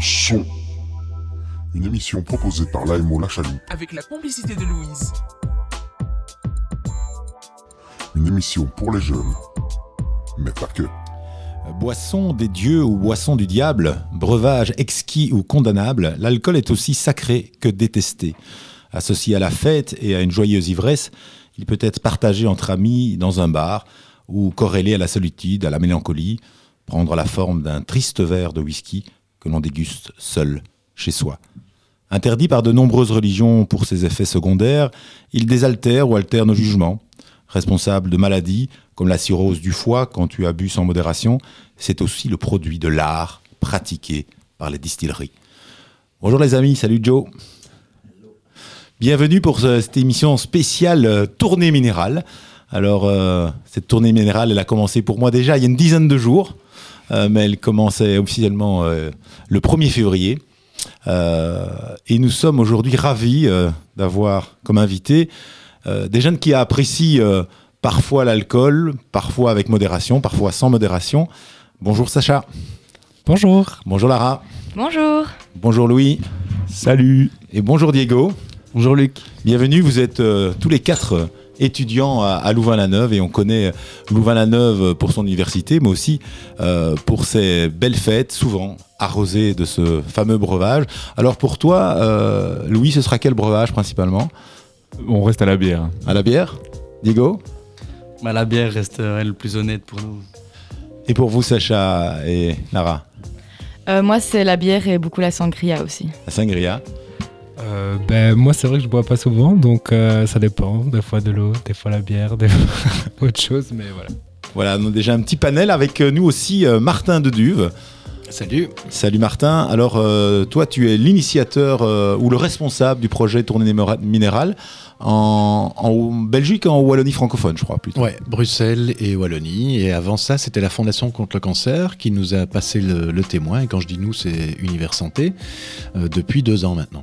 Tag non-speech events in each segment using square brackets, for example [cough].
son. Une émission proposée par l'AMO La Chaloupe. Avec la complicité de Louise. Une émission pour les jeunes. Mais pas que. Boisson des dieux ou boisson du diable, breuvage exquis ou condamnable, l'alcool est aussi sacré que détesté. Associé à la fête et à une joyeuse ivresse, il peut être partagé entre amis dans un bar ou corrélé à la solitude, à la mélancolie, prendre la forme d'un triste verre de whisky que l'on déguste seul, chez soi. Interdit par de nombreuses religions pour ses effets secondaires, il désaltère ou altère nos jugements. Responsable de maladies comme la cirrhose du foie quand tu as bu sans modération, c'est aussi le produit de l'art pratiqué par les distilleries. Bonjour les amis, salut Joe. Bienvenue pour ce- cette émission spéciale euh, tournée minérale. Alors, euh, cette tournée minérale, elle a commencé pour moi déjà il y a une dizaine de jours, mais elle commençait officiellement euh, le 1er février. Euh, et nous sommes aujourd'hui ravis euh, d'avoir comme invité euh, des jeunes qui apprécient euh, parfois l'alcool, parfois avec modération, parfois sans modération. Bonjour Sacha. Bonjour. Bonjour Lara. Bonjour. Bonjour Louis. Salut. Et bonjour Diego. Bonjour Luc. Bienvenue, vous êtes euh, tous les quatre euh, étudiants à, à Louvain-la-Neuve et on connaît euh, Louvain-la-Neuve pour son université, mais aussi euh, pour ses belles fêtes, souvent arrosées de ce fameux breuvage. Alors pour toi, euh, Louis, ce sera quel breuvage principalement? On reste à la bière. À la bière? Diego? Bah, la bière resterait le plus honnête pour nous. Et pour vous, Sacha et Lara Euh, moi, c'est la bière et beaucoup la sangria aussi. La sangria Euh, ben, moi, c'est vrai que je bois pas souvent, donc euh, ça dépend. Des fois de l'eau, des fois la bière, des fois [laughs] autre chose, mais voilà. Voilà, on a déjà un petit panel avec euh, nous aussi euh, Martin de Duve. Salut. Salut Martin. Alors, euh, toi, tu es l'initiateur euh, ou le responsable du projet Tournée Minérale en, en Belgique et en Wallonie francophone, je crois, plutôt. Ouais, Bruxelles et Wallonie. Et avant ça, c'était la Fondation contre le cancer qui nous a passé le, le témoin. Et quand je dis nous, c'est Univers Santé, euh, depuis deux ans maintenant.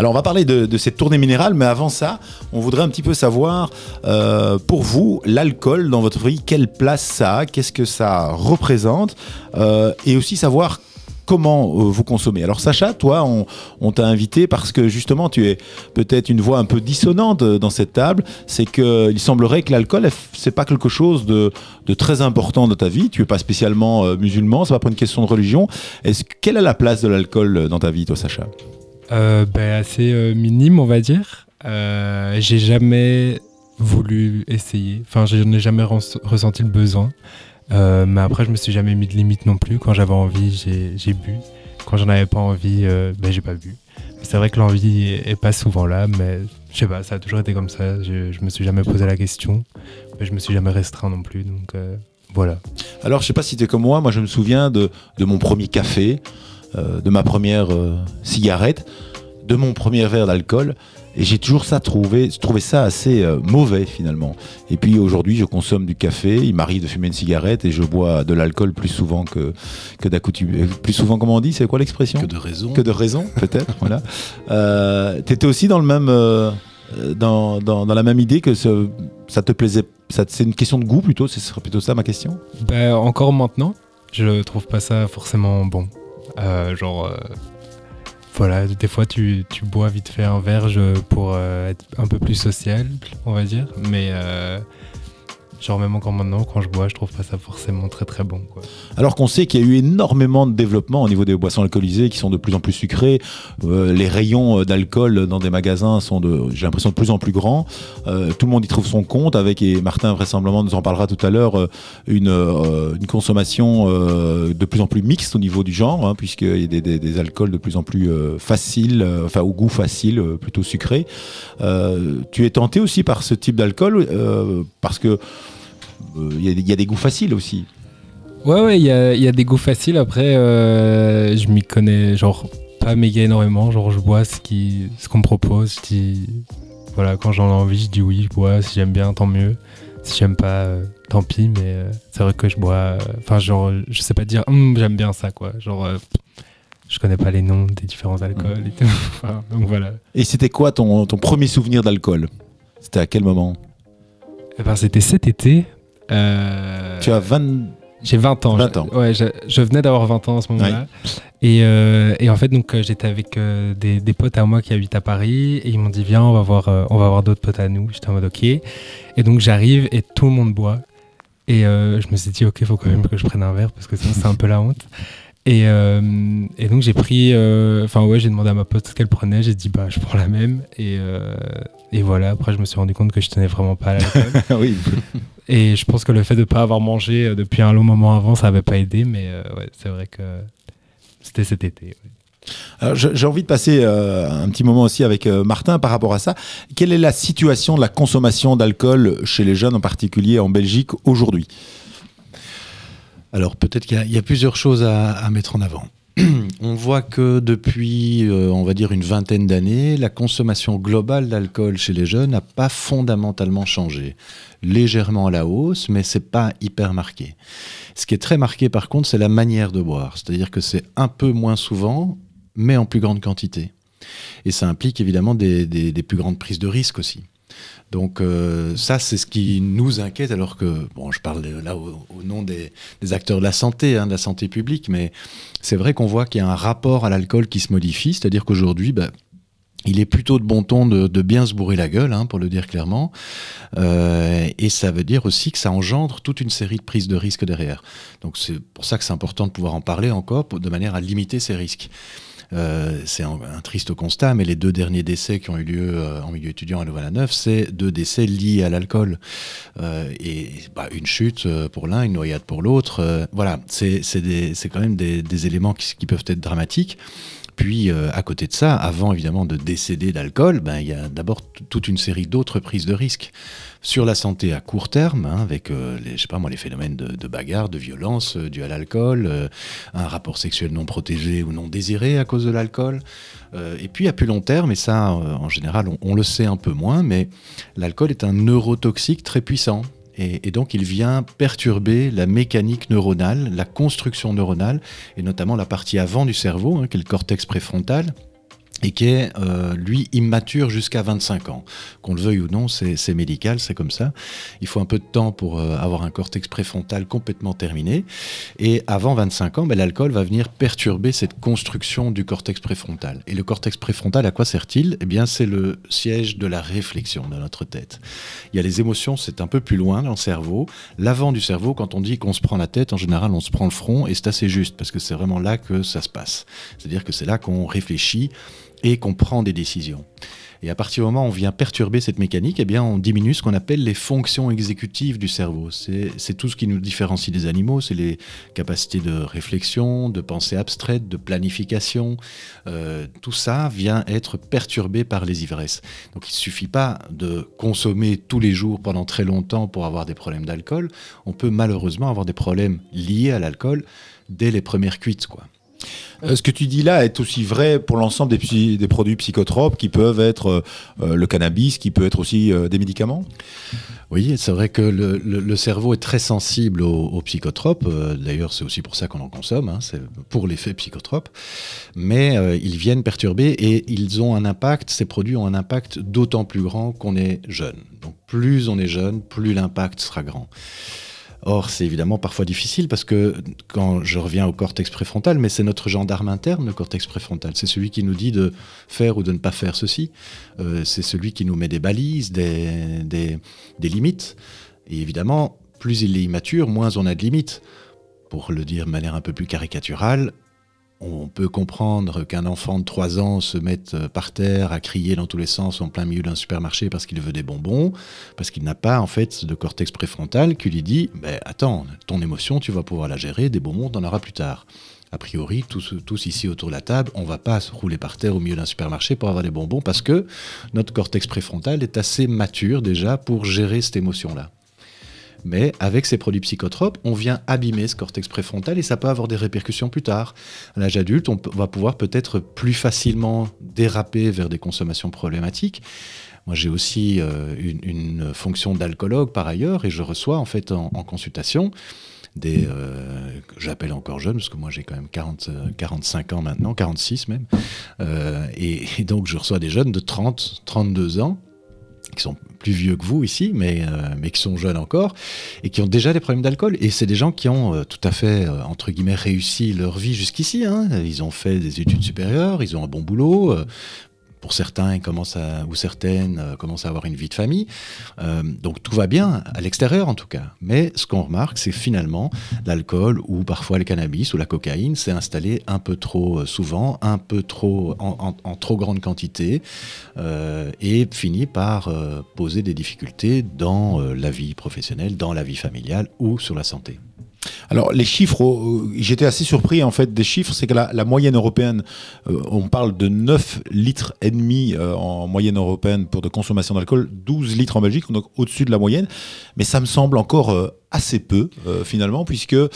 Alors, on va parler de, cette tournée minérale, mais avant ça, on voudrait un petit peu savoir, euh, pour vous, l'alcool dans votre vie, quelle place ça a, qu'est-ce que ça représente, euh, et aussi savoir comment euh, vous consommez. Alors Sacha, toi, on, t'a invité parce que justement, tu es peut-être une voix un peu dissonante dans cette table. C'est que il semblerait que l'alcool, c'est pas quelque chose de, très important dans ta vie. Tu es pas spécialement musulman, c'est pas pour une question de religion. Est-ce que- quelle est la place de l'alcool dans ta vie, toi, Sacha? Euh, ben, assez euh, minime, on va dire. Euh, j'ai jamais voulu essayer. Enfin, je n'ai jamais ressenti le besoin. Mais après, je me suis jamais mis de limite non plus. Quand j'avais envie, j'ai bu. Quand j'en avais pas envie, euh, ben, j'ai pas bu. C'est vrai que l'envie est, pas souvent là, mais je sais pas, ça a toujours été comme ça. Je, je me suis jamais posé la question, mais je me suis jamais restreint non plus. Donc voilà. Alors, je sais pas si tu es comme moi, moi je me souviens de, mon premier café, de ma première euh, cigarette, de mon premier verre d'alcool. Et j'ai toujours ça trouvé, trouvé ça assez euh, mauvais finalement. Et puis aujourd'hui, je consomme du café, il m'arrive de fumer une cigarette et je bois de l'alcool plus souvent que, que d'accoutumé. Plus souvent, comment on dit C'est quoi l'expression? Que de raison. que de raison, peut-être. [laughs] voilà. Euh, T'étais aussi dans le même, euh, euh, dans, dans, dans la même idée que ce- ça te plaisait. ça- C'est une question de goût plutôt. Ce serait plutôt ça ma question? Ben, encore maintenant, je trouve pas ça forcément bon. Euh, genre, euh, voilà, des fois tu, tu bois vite fait un verre pour euh, être un peu plus social, on va dire. Mais euh, genre, même encore maintenant, quand je bois, je trouve pas ça forcément très très bon. Alors qu'on sait qu'il y a eu énormément de développement au niveau des boissons alcoolisées qui sont de plus en plus sucrées. Euh, les rayons euh, d'alcool dans des magasins sont de, j'ai l'impression, de plus en plus grands. Euh, tout le monde y trouve son compte avec, et Martin vraisemblablement nous en parlera tout à l'heure, une, une consommation de plus en plus mixte au niveau du genre, hein, puisqu'il y a des, des- alcools de plus en plus faciles, enfin au goût facile, plutôt sucré. Tu es tenté aussi par ce type d'alcool parce que il y, a des- il y a des goûts faciles aussi. Ouais, ouais, il y a, y a des goûts faciles. Après, euh, je m'y connais, genre, pas méga énormément. Genre, je bois ce qui- ce qu'on me propose. Je dis, voilà, quand j'en ai envie, je dis oui, je bois. Si j'aime bien, tant mieux. Si j'aime pas, euh, tant pis. Mais euh, c'est vrai que je bois. euh, Enfin, genre, je sais pas dire, Hum, j'aime bien ça, quoi. Genre, euh, je connais pas les noms des différents alcools et tout. [laughs] Enfin, donc voilà. Et c'était quoi ton, ton premier souvenir d'alcool? C'était à quel moment? Eh ben, c'était cet été. Euh, Tu as 20, J'ai 20 ans. 20 ans. Je, ouais, je, je venais d'avoir 20 ans en ce moment-là. Et, euh, et en fait, donc, euh, j'étais avec euh, des, des potes à moi qui habitent à Paris et ils m'ont dit Viens, on va voir, euh, on va voir d'autres potes à nous. J'étais en mode Ok. Et donc, j'arrive et tout le monde boit. Et je me suis dit Ok, faut quand même que je prenne un verre parce que sinon, c'est un peu la honte. Et, euh, et donc, j'ai pris. euh, Enfin, ouais, j'ai demandé à ma pote ce qu'elle prenait. J'ai dit Bah, je prends la même. Et, euh, et voilà. Après, je me suis rendu compte que je tenais vraiment pas à l'alcool. [laughs] oui. [laughs] Et je pense que le fait de ne pas avoir mangé depuis un long moment avant, ça n'avait pas aidé, mais ouais, c'est vrai que c'était cet été. ouais. Alors, je- J'ai envie de passer euh, un petit moment aussi avec euh, Martin par rapport à ça. Quelle est la situation de la consommation d'alcool chez les jeunes, en particulier en Belgique, aujourd'hui? Alors peut-être qu'il y a- plusieurs choses à, mettre en avant. [clears throat] on voit que depuis, euh, on va dire, une vingtaine d'années, la consommation globale d'alcool chez les jeunes n'a pas fondamentalement changé. Légèrement à la hausse, mais c'est pas hyper marqué. Ce qui est très marqué, par contre, c'est la manière de boire. C'est-à-dire que c'est un peu moins souvent, mais en plus grande quantité. Et ça implique évidemment des, des- des plus grandes prises de risques aussi. Donc euh, ça, c'est ce qui nous inquiète, alors que, bon, je parle là au, nom des, acteurs de la santé, hein, de la santé publique, mais c'est vrai qu'on voit qu'il y a un rapport à l'alcool qui se modifie, c'est-à-dire qu'aujourd'hui, bah, il est plutôt de bon ton de, bien se bourrer la gueule, hein, pour le dire clairement, Euh, et ça veut dire aussi que ça engendre toute une série de prises de risques derrière. Donc c'est pour ça que c'est important de pouvoir en parler encore, de manière à limiter ces risques. Euh, c'est un, triste constat, mais les deux derniers décès qui ont eu lieu euh, en milieu étudiant à Louvain-la-Neuve, c'est deux décès liés à l'alcool. Euh, et bah, une chute euh, pour l'un, une noyade pour l'autre. Voilà, c'est quand même des, des éléments qui, qui peuvent être dramatiques. Puis, euh, à côté de ça, avant évidemment de décéder d'alcool, ben, il y a d'abord toute une série d'autres prises de risques sur la santé à court terme, hein, avec euh, les, je sais pas phénomènes de, de bagarre, de violence euh, dus à l'alcool, euh, un rapport sexuel non protégé ou non désiré à cause de l'alcool. Et puis à plus long terme, et ça en général on le sait un peu moins, mais l'alcool est un neurotoxique très puissant. Et, donc il vient perturber la mécanique neuronale, la construction neuronale, et notamment la partie avant du cerveau, hein, qui est le cortex préfrontal, et qui est, euh, lui, immature jusqu'à 25 ans. Qu'on le veuille ou non, c'est médical, c'est comme ça. Il faut un peu de temps pour euh, avoir un cortex préfrontal complètement terminé. Et avant 25 ans, ben, l'alcool va venir perturber cette construction du cortex préfrontal. Et le cortex préfrontal, à quoi sert-il? Eh bien, c'est le siège de la réflexion dans notre tête. Il y a les émotions, c'est un peu plus loin dans le cerveau. L'avant du cerveau, quand on dit qu'on se prend la tête, en général, on se prend le front, et c'est assez juste, parce que c'est vraiment là que ça se passe. C'est-à-dire que c'est là qu'on réfléchit et qu'on prend des décisions. Et à partir du moment où on vient perturber cette mécanique, eh bien, on diminue ce qu'on appelle les fonctions exécutives du cerveau. C'est tout ce qui nous différencie des animaux, c'est les capacités de réflexion, de pensée abstraite, de planification. Euh, tout ça vient être perturbé par les ivresses. Donc il ne suffit pas de consommer tous les jours pendant très longtemps pour avoir des problèmes d'alcool. On peut malheureusement avoir des problèmes liés à l'alcool dès les premières cuites. Quoi. Euh, ce que tu dis là est aussi vrai pour l'ensemble des, produits psychotropes qui peuvent être euh, euh, le cannabis, qui peut être aussi des médicaments? Oui, c'est vrai que le, cerveau est très sensible aux, psychotropes. D'ailleurs, c'est aussi pour ça qu'on en consomme, hein, c'est pour l'effet psychotrope. Mais ils viennent perturber et ils ont un impact, ces produits ont un impact d'autant plus grand qu'on est jeune. Donc plus on est jeune, plus l'impact sera grand. Or, c'est évidemment parfois difficile parce que quand je reviens au cortex préfrontal, mais c'est notre gendarme interne, le cortex préfrontal. C'est celui qui nous dit de faire ou de ne pas faire ceci. Euh, c'est celui qui nous met des balises, des, des, des limites. Et évidemment, plus il est immature, moins on a de limites. Pour le dire de manière un peu plus caricaturale, on peut comprendre qu'un enfant de 3 ans se mette par terre à crier dans tous les sens en plein milieu d'un supermarché parce qu'il veut des bonbons, parce qu'il n'a pas en fait de cortex préfrontal qui lui dit ben, Attends, ton émotion, tu vas pouvoir la gérer, des bonbons, t'en auras plus tard. A priori, tous, tous ici autour de la table, on va pas se rouler par terre au milieu d'un supermarché pour avoir des bonbons parce que notre cortex préfrontal est assez mature déjà pour gérer cette émotion-là. Mais avec ces produits psychotropes, on vient abîmer ce cortex préfrontal et ça peut avoir des répercussions plus tard. À l'âge adulte, on va pouvoir peut-être plus facilement déraper vers des consommations problématiques. Moi, j'ai aussi euh, une, fonction d'alcoologue par ailleurs et je reçois en fait en, consultation des euh, j'appelle encore jeunes parce que moi j'ai quand même 40, euh, 45 ans maintenant, 46 même. Euh, et, et donc je reçois des jeunes de 30, 32 ans qui sont plus vieux que vous ici, mais, euh, mais qui sont jeunes encore, et qui ont déjà des problèmes d'alcool. Et c'est des gens qui ont euh, tout à fait, euh, entre guillemets, réussi leur vie jusqu'ici. hein. Ils ont fait des études supérieures, ils ont un bon boulot. Pour certains, commencent à, ou certaines euh, commencent à avoir une vie de famille. Euh, donc tout va bien, à l'extérieur en tout cas. Mais ce qu'on remarque, c'est finalement, l'alcool ou parfois le cannabis ou la cocaïne s'est installé un peu trop euh, souvent, un peu trop en, trop grande quantité et finit par poser des difficultés dans la vie professionnelle, dans la vie familiale ou sur la santé. Alors les chiffres, euh, j'étais assez surpris en fait des chiffres, c'est que la, la moyenne européenne, euh, on parle de 9 litres et demi euh, en moyenne européenne pour de consommation d'alcool, 12 litres en Belgique, donc au-dessus de la moyenne, mais ça me semble encore assez peu euh, finalement, puisque euh,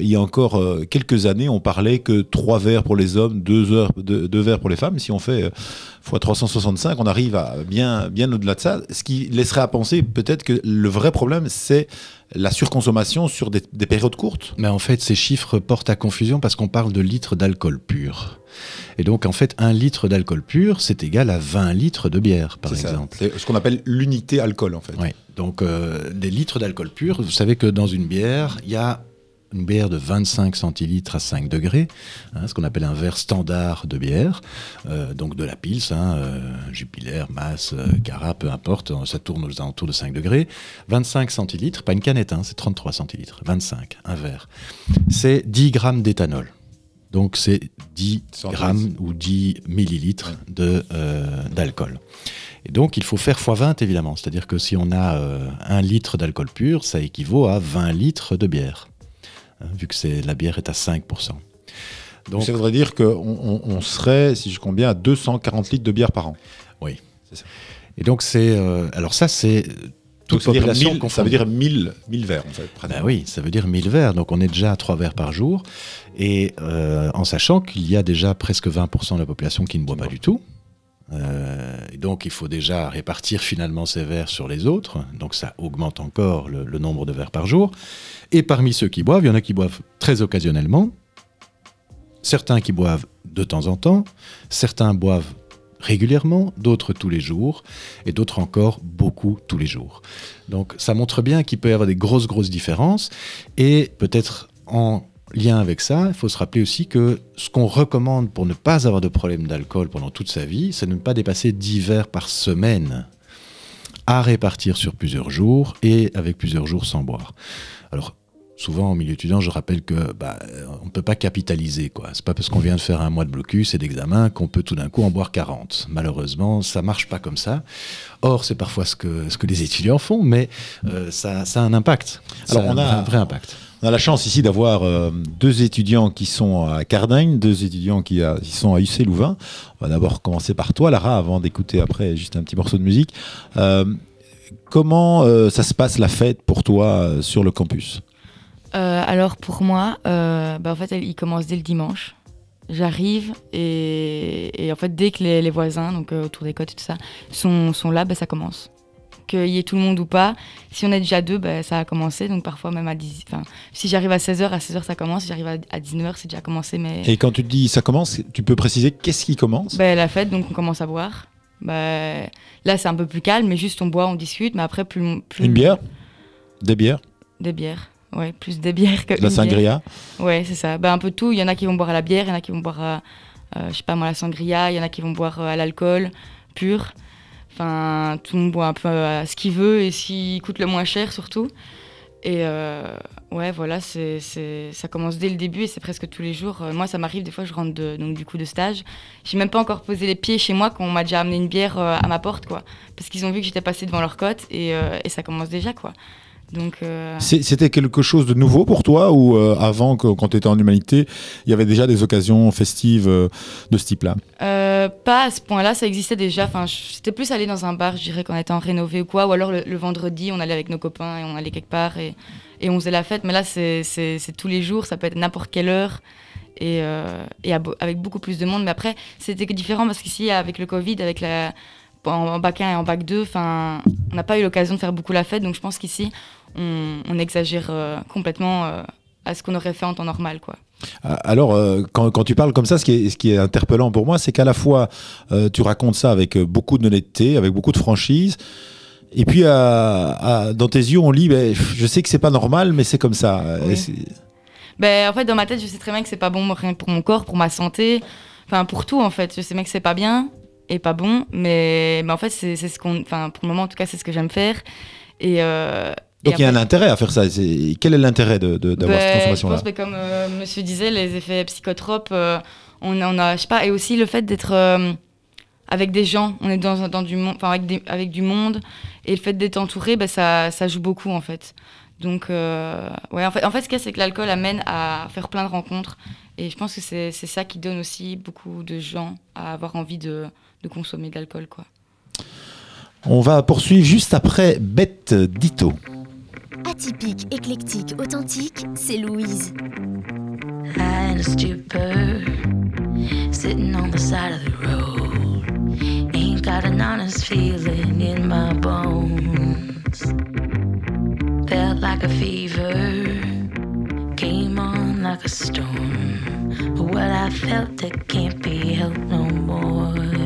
il y a encore euh, quelques années, on parlait que 3 verres pour les hommes, 2 heures, deux, deux verres pour les femmes. Si on fait euh, fois 365, on arrive à bien, bien au-delà de ça, ce qui laisserait à penser peut-être que le vrai problème, c'est la surconsommation sur des, des périodes courtes. Mais en fait, ces chiffres portent à confusion parce qu'on parle de litres d'alcool pur. Et donc, en fait, un litre d'alcool pur, c'est égal à 20 litres de bière, par exemple. C'est ce qu'on appelle l'unité alcool en fait. Oui. Donc, euh, des litres d'alcool pur, vous savez que dans une bière, il y a une bière de 25 centilitres à 5 degrés, hein, ce qu'on appelle un verre standard de bière, euh, donc de la Pils, hein, euh, Jupiler, Masse, euh, Cara, peu importe, ça tourne aux alentours de 5 degrés. 25 centilitres, pas une canette, hein, c'est 33 centilitres, 25, un verre. C'est 10 grammes d'éthanol. Donc c'est 10 110. grammes ou 10 millilitres euh, d'alcool. Et donc il faut faire x20 évidemment. C'est-à-dire que si on a euh, un litre d'alcool pur, ça équivaut à 20 litres de bière. Hein, vu que la bière est à 5%. Donc, ça voudrait dire qu'on on, serait, si je compte bien, à 240 litres de bière par an. et donc c'est... euh, alors ça c'est toute ça veut dire population 1000 ça veut dire 1000, 1000 verres en fait. Ben oui, ça veut dire 1000 verres, donc on est déjà à 3 verres par jour, et euh, en sachant qu'il y a déjà presque 20% de la population qui ne boit pas du tout. Euh, donc il faut déjà répartir finalement ces verres sur les autres, donc ça augmente encore le nombre de verres par jour. Et parmi ceux qui boivent, il y en a qui boivent très occasionnellement, certains qui boivent de temps en temps, certains boivent régulièrement, d'autres tous les jours, et d'autres encore beaucoup tous les jours. Donc ça montre bien qu'il peut y avoir des grosses, grosses différences. Et peut-être en lien avec ça, il faut se rappeler aussi que ce qu'on recommande pour ne pas avoir de problème d'alcool pendant toute sa vie, c'est de ne pas dépasser 10 verres par semaine, à répartir sur plusieurs jours et avec plusieurs jours sans boire. Alors, souvent, en milieu étudiant, je rappelle que bah, euh, on ne peut pas capitaliser. quoi. C'est pas parce qu'on vient de faire un mois de blocus et d'examen qu'on peut tout d'un coup en boire 40. Malheureusement, ça marche pas comme ça. Or, c'est parfois ce que, ce que les [laughs] étudiants font, mais euh, ça, ça a un impact. Alors, Ça on a- un vrai impact. On a la chance ici d'avoir euh, deux étudiants qui sont à Cardaigne, deux étudiants qui, qui sont à UC Louvain. On va d'abord commencer par toi, Lara, avant d'écouter après juste un petit morceau de musique. Euh, comment euh, ça se passe la fête pour toi euh, sur le campus? Euh, alors pour moi, euh, bah, en fait, il commence dès le dimanche. J'arrive et, en fait, dès que les, voisins, donc euh, autour des côtes et tout ça, sont, sont là, bah, ça commence. Qu'il y ait tout le monde ou pas, si on est déjà deux, bah, ça a commencé. Donc parfois même à 10 enfin, si j'arrive à 16h, à 16h ça commence. Si j'arrive à, à 19h, c'est déjà commencé. Mais Et quand tu te dis ça commence, tu peux préciser qu'est-ce qui commence? Bah, la fête, donc on commence à boire. Bah, là, c'est un peu plus calme, mais juste on boit, on discute. Mais après, plus. plus Une bière? Des bières? Des bières. Ouais, plus des bières que. La une bière. sangria? Ouais, c'est ça. Bah, un peu tout. Il y en a qui vont boire à la bière, il y en a qui vont boire à, euh, je sais pas moi, la sangria, il y en a qui vont boire euh, à l'alcool pur. Enfin, tout le monde boit un peu à ce qu'il veut et ce qui coûte le moins cher surtout. Et euh, ouais, voilà, c'est, ça commence dès le début et c'est presque tous les jours. Euh, moi, ça m'arrive, des fois, je rentre de, donc, du coup de stage. J'ai même pas encore posé les pieds chez moi quand on m'a déjà amené une bière euh, à ma porte, quoi. Parce qu'ils ont vu que j'étais passée devant leur côte euh, et ça commence déjà, quoi. Donc, euh, C'était quelque chose de nouveau pour toi ou euh, avant, que- quand tu étais en humanité, il y avait déjà des occasions festives euh, de ce type-là? Pas à ce point-là, ça existait déjà. Enfin, c'était plus aller dans un bar, je dirais, quand on était en rénové ou quoi. Ou alors le, le vendredi, on allait avec nos copains et on allait quelque part et, et on faisait la fête. Mais là, c'est tous les jours, ça peut être n'importe quelle heure et, et avec beaucoup plus de monde. Mais après, c'était différent parce qu'ici, avec le Covid, avec la, en, bac 1 et en bac 2, enfin, on n'a pas eu l'occasion de faire beaucoup la fête. Donc je pense qu'ici, on, on exagère euh, complètement euh, à ce qu'on aurait fait en temps normal, quoi. Ah, Alors, euh, quand, quand tu parles comme ça, ce qui est, ce qui est interpellant pour moi, c'est qu'à la fois, euh, tu racontes ça avec euh, beaucoup d'honnêteté, avec beaucoup de franchise, et puis à- à- dans tes yeux, on lit, ben, je sais que c'est pas normal, mais c'est comme ça. Oui. Ben, en fait, dans ma tête, je sais très bien que c'est pas bon rien pour mon corps, pour ma santé, enfin pour tout en fait. Je sais bien que c'est pas bien et pas bon, mais, mais en fait, c'est ce qu'on. Enfin, pour le moment, en tout cas, c'est ce que j'aime faire. Et. euh, et Donc il y a un intérêt à faire ça. C'est- Quel est l'intérêt de- de- d'avoir cette Ben, Je pense que comme euh, monsieur disait, les effets psychotropes, euh, on, on a, je sais pas, et aussi le fait d'être euh, avec des gens, on est dans, dans du monde, enfin avec, des- avec du monde, et le fait d'être entouré, ben, ça, ça joue beaucoup en fait. Donc, ouais, en fait, en fait, ce qu'il y a, c'est que l'alcool amène à faire plein de rencontres, et je pense que c'est ça qui donne aussi beaucoup de gens à avoir envie de, de consommer de l'alcool, quoi. On va poursuivre juste après Bête Dito. Atypique, éclectique, authentique, c'est Louise. In a stupor, sitting on the side of the road. Ain't got an honest feeling in my bones. Felt like a fever, came on like a storm. What I felt, it can't be helped no more.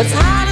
What's hot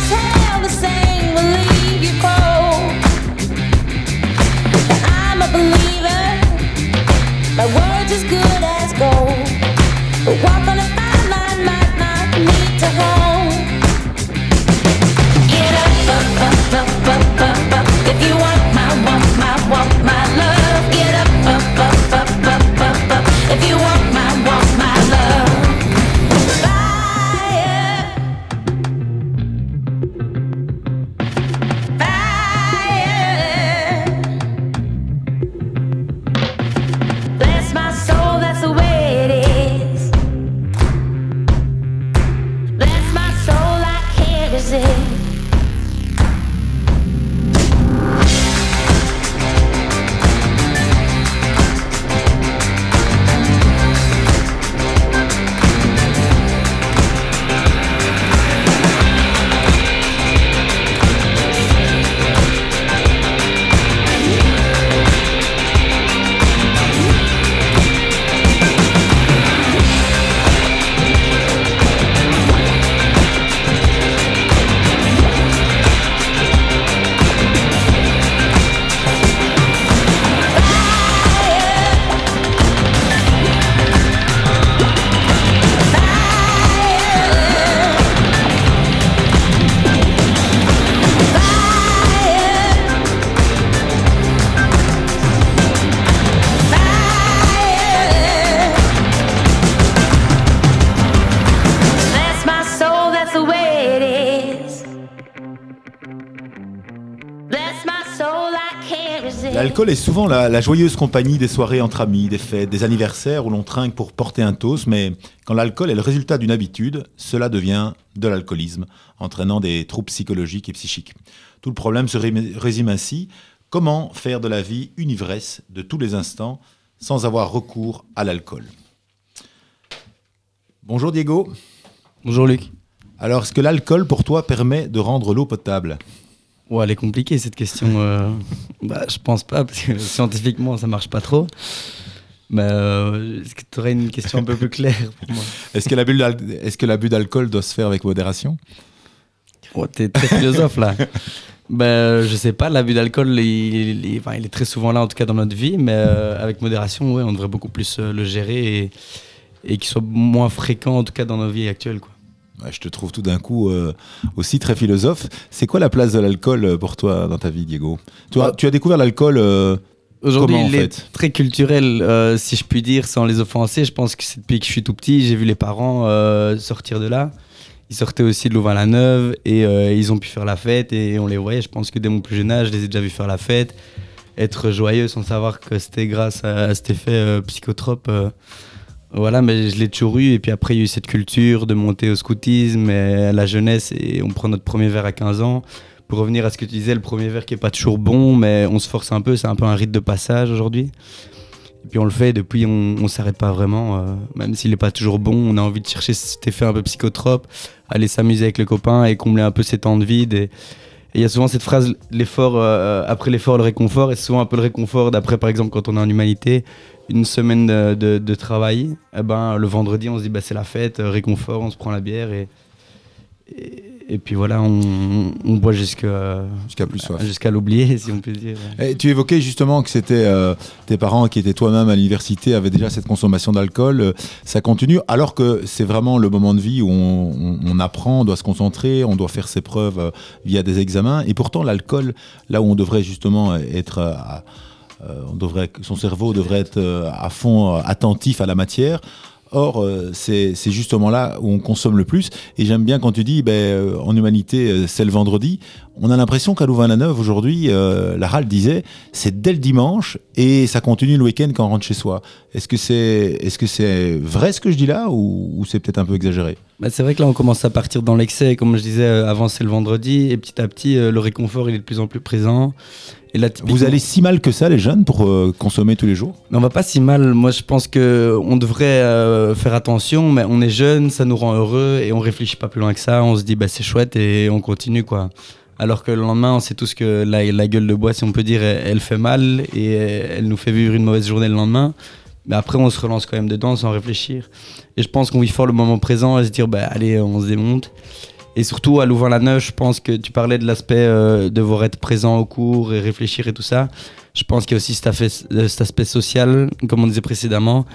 L'alcool est souvent la, la joyeuse compagnie des soirées entre amis, des fêtes, des anniversaires où l'on trinque pour porter un toast, mais quand l'alcool est le résultat d'une habitude, cela devient de l'alcoolisme, entraînant des troubles psychologiques et psychiques. Tout le problème se ré- résume ainsi. Comment faire de la vie une ivresse de tous les instants sans avoir recours à l'alcool? Bonjour Diego. Bonjour Luc. Alors, est-ce que l'alcool pour toi permet de rendre l'eau potable? Ouais, elle est compliquée cette question. euh. [laughs] bah, je pense pas, parce que scientifiquement ça marche pas trop. Mais euh, est-ce que tu aurais une question un peu plus claire pour moi? Est-ce que l'abus d'al- est-ce que l'abus d'alcool doit se faire avec modération? Oh, T'es très philosophe là. [laughs] Ben, je sais pas, l'abus d'alcool, il, il- enfin, il est très souvent là, en tout cas dans notre vie, mais euh, avec modération, ouais, on devrait beaucoup plus euh, le gérer et, et qu'il soit moins fréquent, en tout cas dans nos vies actuelles. Quoi. Je te trouve tout d'un coup euh, aussi très philosophe. C'est quoi la place de l'alcool euh, pour toi dans ta vie, Diego? Toi, Bah, Tu as découvert l'alcool euh, Aujourd'hui, il est fait? très culturel, euh, si je puis dire, sans les offenser. Je pense que c'est depuis que je suis tout petit, j'ai vu les parents sortir de là. Ils sortaient aussi de Louvain-la-Neuve et ils ont pu faire la fête et on les voyait. Je pense que dès mon plus jeune âge, je les ai déjà vus faire la fête, être joyeux sans savoir que c'était grâce à, cet effet psychotrope. Voilà, mais je l'ai toujours eu. Et puis après, il y a eu cette culture de monter au scoutisme et à la jeunesse et on prend notre premier verre à 15 ans pour revenir à ce que tu disais, le premier verre qui est pas toujours bon, mais on se force un peu, c'est un peu un rite de passage aujourd'hui. Et puis on le fait, depuis on, on s'arrête pas vraiment, euh, même s'il n'est pas toujours bon, on a envie de chercher cet effet un peu psychotrope, aller s'amuser avec les copains et combler un peu ces temps de vide. Et et il y a souvent cette phrase, l'effort, euh, après l'effort, le réconfort, et souvent un peu le réconfort d'après, par exemple, quand on est en humanité, une semaine de, travail, eh ben, le vendredi on se dit bah, c'est la fête, euh, réconfort, on se prend la bière et, et puis voilà, on, on boit jusqu'à jusqu'à plus soif jusqu'à l'oublier, [laughs] si on peut dire. Tu évoquais justement que c'était euh, tes parents qui étaient toi-même à l'université avaient déjà cette consommation d'alcool. euh, ça continue alors que c'est vraiment le moment de vie où on, on- on apprend, on doit se concentrer, on doit faire ses preuves euh, via des examens. Et pourtant, l'alcool, là où on devrait justement être, à- euh, on devrait, son cerveau devrait être euh, à fond euh, attentif à la matière. Or, euh, c'est justement là où on consomme le plus. Et j'aime bien quand tu dis, ben, euh, en humanité, euh, c'est le vendredi. On a l'impression qu'à Louvain-la-Neuve, aujourd'hui, euh, la RAL disait, c'est dès le dimanche et ça continue le week-end quand on rentre chez soi. Est-ce que c'est est -ce c'est vrai ce que je dis là ou, ou c'est peut-être un peu exagéré? Bah, c'est vrai que là, on commence à partir dans l'excès. Comme je disais, euh, avant, c'est le vendredi. Et petit à petit, euh, le réconfort, il est de plus en plus présent. Et là, Vous allez si mal que ça, les jeunes, pour consommer tous les jours? Mais on va pas si mal. Moi, je pense que on devrait faire attention, mais on est jeune, ça nous rend heureux et on réfléchit pas plus loin que ça. On se dit, bah, c'est chouette et on continue, quoi. Alors que le lendemain, on sait tous que la, gueule de bois, si on peut dire, elle, fait mal et elle nous fait vivre une mauvaise journée le lendemain. Mais après, on se relance quand même dedans sans réfléchir. Et je pense qu'on vit fort le moment présent et se dire, bah, allez, on se démonte. Et surtout, à Louvain-la-Neuve, je pense que tu parlais de l'aspect euh, de devoir être présent au cours et réfléchir et tout ça. Je pense qu'il y a aussi cet aspect social, comme on disait précédemment,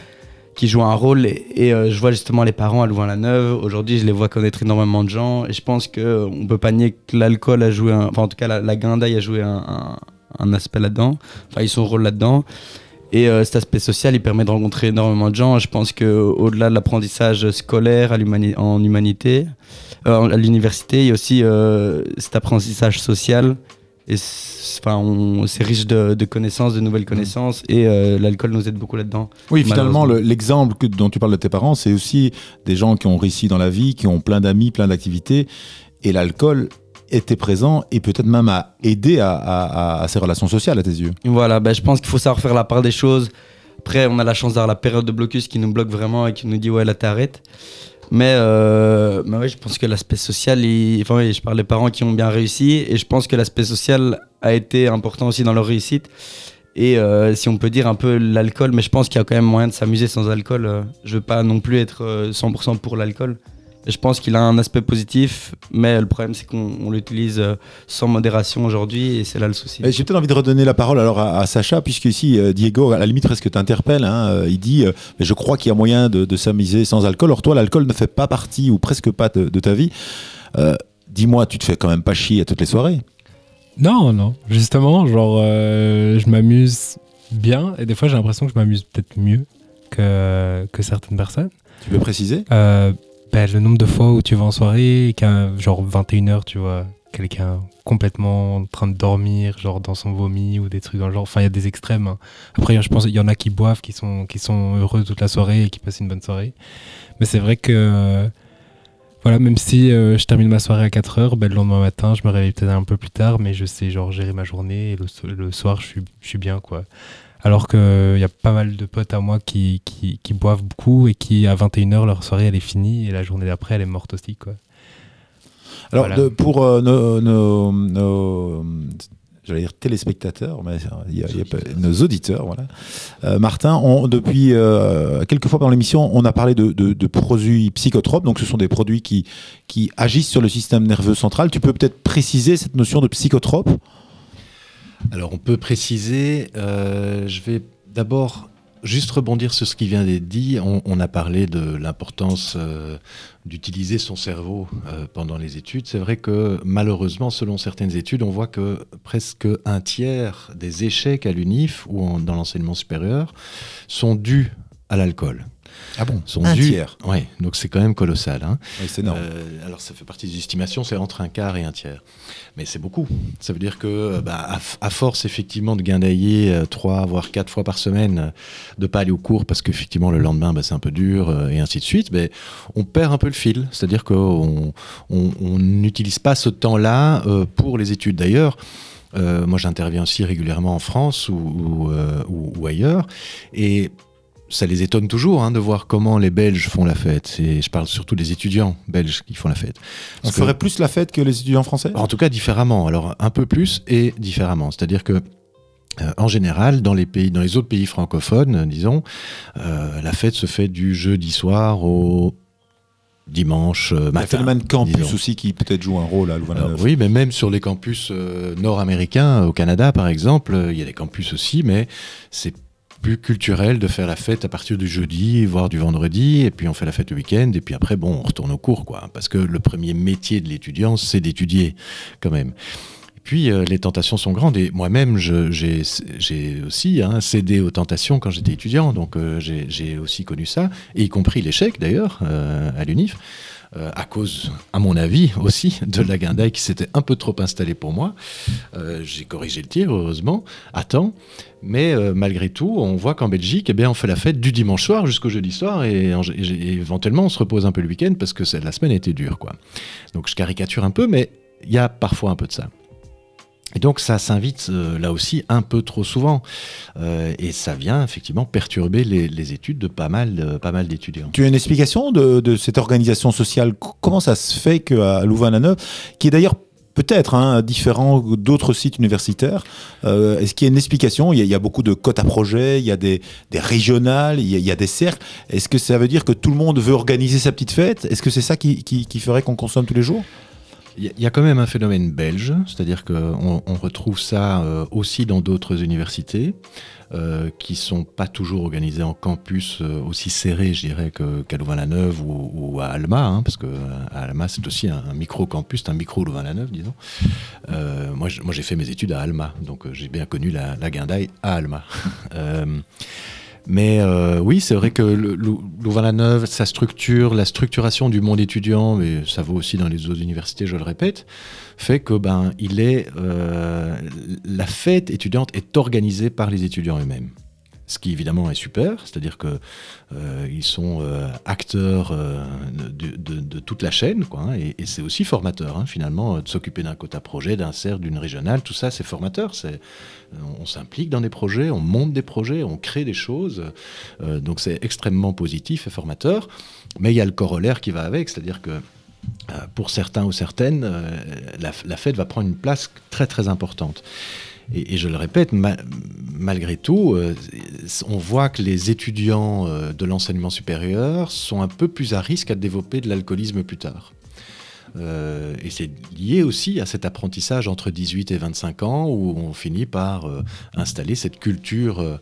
qui joue un rôle. Et, euh, je vois justement les parents à Louvain-la-Neuve. Aujourd'hui, je les vois connaître énormément de gens. Et je pense qu'on ne peut pas nier que l'alcool a joué, un- enfin en tout cas la, la guindaille a joué un, aspect là-dedans. Enfin, ils sont rôle là-dedans. Et euh, cet aspect social, il permet de rencontrer énormément de gens. Je pense qu'au-delà de l'apprentissage scolaire en humanité, euh, à l'université, il y a aussi euh, cet apprentissage social. Et c'est- enfin, on- c'est riche de, de connaissances, de nouvelles connaissances. Et euh, l'alcool nous aide beaucoup là-dedans. Oui, finalement, le- l'exemple dont tu parles de tes parents, c'est aussi des gens qui ont réussi dans la vie, qui ont plein d'amis, plein d'activités. Et l'alcool était présent et peut-être même a aidé à, à- à- à ces relations sociales à tes yeux. Voilà, ben, je pense qu'il faut savoir faire la part des choses. Après, on a la chance d'avoir la période de blocus qui nous bloque vraiment et qui nous dit ouais là t'arrêtes. Mais, euh, mais ouais, je pense que l'aspect social, enfin oui, je parle des parents qui ont bien réussi et je pense que l'aspect social a été important aussi dans leur réussite. Et euh, si on peut dire un peu l'alcool, mais je pense qu'il y a quand même moyen de s'amuser sans alcool. Euh, Je veux pas non plus être euh, 100% pour l'alcool. Et Je pense qu'il a un aspect positif, mais le problème c'est qu'on on l'utilise euh, sans modération aujourd'hui et c'est là le souci. J'ai peut-être envie de redonner la parole alors à, à Sacha, puisque ici, euh, Diego, à la limite presque t'interpelle. hein, euh, il dit euh, Mais Je crois qu'il y a moyen de, de s'amuser sans alcool. Or, toi, l'alcool ne fait pas partie, ou presque pas, de, de ta vie. Euh, Dis-moi, tu te fais quand même pas chier à toutes les soirées? Non, non. Justement, genre, euh, je m'amuse bien et des fois j'ai l'impression que je m'amuse peut-être mieux que, que certaines personnes. Tu peux préciser? Le nombre de fois où tu vas en soirée genre 21h, tu vois quelqu'un complètement en train de dormir, genre dans son vomi ou des trucs dans le genre. Enfin, il y a des extrêmes. hein. Après, je pense qu'il y en a qui boivent, qui sont, qui sont heureux toute la soirée et qui passent une bonne soirée. Mais c'est vrai que, voilà, même si euh, je termine ma soirée à 4h, ben, le lendemain matin, je me réveille peut-être un peu plus tard, mais je sais genre gérer ma journée et le, le soir, je suis, je suis bien, quoi. Alors qu'il y a pas mal de potes à moi qui, qui, qui boivent beaucoup et qui, à 21h, leur soirée, elle est finie et la journée d'après, elle est morte aussi, quoi. Alors, Voilà. de- pour euh, nos, nos- nos- j'allais dire téléspectateurs, mais il y a- il y a pas- nos auditeurs, voilà. Euh, Martin, on- depuis euh, quelques fois dans l'émission, on a parlé de, de- de produits psychotropes. Donc, ce sont des produits qui, qui agissent sur le système nerveux central. Tu peux peut-être préciser cette notion de psychotrope? Alors on peut préciser, euh, je vais d'abord juste rebondir sur ce qui vient d'être dit. On, a parlé de l'importance euh, d'utiliser son cerveau euh, pendant les études. C'est vrai que malheureusement, selon certaines études, on voit que presque un tiers des échecs à l'UNIF ou dans l'enseignement supérieur sont dus à l'alcool. Ah bon Sont Un dus- tiers. Ouais, donc c'est quand même colossal. hein. Oui, c'est énorme. Euh, alors ça fait partie des estimations, c'est entre un quart et un tiers. Mais c'est beaucoup. Ça veut dire que euh, bah, à, force effectivement de guindailler euh, trois voire quatre fois par semaine, de pas aller au cours parce qu'effectivement le lendemain bah, c'est un peu dur et ainsi de suite, mais on perd un peu le fil. C'est-à-dire qu'on on- on n'utilise pas ce temps-là euh, pour les études. D'ailleurs, euh, moi j'interviens aussi régulièrement en France ou, ou, euh, ou- ou ailleurs et ça les étonne toujours hein, de voir comment les Belges font la fête. Et je parle surtout des étudiants belges qui font la fête. On que- ferait plus la fête que les étudiants français? En tout cas différemment. Alors un peu plus et différemment. C'est-à-dire que euh, en général, dans les pays, dans les autres pays francophones, disons, euh, la fête se fait du jeudi soir au dimanche euh, Il y a le matin. phénomène campus disons. aussi qui peut-être joue un rôle à Alors, oui, mais même sur les campus euh, nord-américains, au Canada par exemple, il y a des campus aussi, mais c'est culturel de faire la fête à partir du jeudi, voire du vendredi, et puis on fait la fête le week-end, et puis après, bon, on retourne au cours, quoi. Parce que le premier métier de l'étudiant, c'est d'étudier, quand même. Puis, euh, les tentations sont grandes, et moi-même, j'ai aussi hein, cédé aux tentations quand j'étais étudiant, donc euh, j'ai j'ai aussi connu ça, et y compris l'échec, d'ailleurs, euh, à l'UNIF. Euh, à cause, à mon avis aussi, de la guindaille qui s'était un peu trop installée pour moi. Euh, J'ai corrigé le tir, heureusement, à temps. Mais euh, malgré tout, on voit qu'en Belgique, eh bien, on fait la fête du dimanche soir jusqu'au jeudi soir et, en- et- et éventuellement on se repose un peu le week-end parce que la semaine était dure. Quoi. Donc je caricature un peu, mais il y a parfois un peu de ça. Et donc ça s'invite euh, là aussi un peu trop souvent. Euh, et ça vient effectivement perturber les, études de pas mal, pas mal d'étudiants. Tu as une explication de, cette organisation sociale? Comment ça se fait qu'à Louvain-la-Neuve, qui est d'ailleurs peut-être hein, différent d'autres sites universitaires, euh, est-ce qu'il y a une explication? Il y a, beaucoup de cotes à projet, il y a des, régionales, il y a, des cercles. Est-ce que ça veut dire que tout le monde veut organiser sa petite fête? Est-ce que c'est ça qui ferait qu'on consomme tous les jours? Il y, a- quand même un phénomène belge, c'est-à-dire qu'on on retrouve ça euh, aussi dans d'autres universités euh, qui sont pas toujours organisées en campus euh, aussi serrés, je dirais, qu'à Louvain-la-Neuve ou, à Alma, hein, parce que euh, à Alma c'est aussi un, micro-campus, un micro-Louvain-la-Neuve, disons. Euh, moi, j'ai fait mes études à Alma, donc j'ai bien connu la, la guindaille à Alma. [laughs] Mais euh, oui, c'est vrai que Louvain-la-Neuve, sa structure, la structuration du monde étudiant, mais ça vaut aussi dans les autres universités, je le répète, fait que ben il est euh, la fête étudiante est organisée par les étudiants eux-mêmes. Ce qui évidemment est super, c'est-à-dire que euh, ils sont euh, acteurs euh, de, toute la chaîne, hein, et, c'est aussi formateur hein, finalement euh, de s'occuper d'un quota projet, d'un CERF, d'une régionale, tout ça c'est formateur. C'est on s'implique dans des projets, on monte des projets, on crée des choses, euh, donc c'est extrêmement positif et formateur. Mais il y a le corollaire qui va avec, c'est-à-dire que euh, pour certains ou certaines, euh, la, la fête va prendre une place très très importante. Et, je le répète, ma- malgré tout, euh, on voit que les étudiants euh, de l'enseignement supérieur sont un peu plus à risque à développer de l'alcoolisme plus tard. Euh, et c'est lié aussi à cet apprentissage entre 18 et 25 ans où on finit par installer cette culture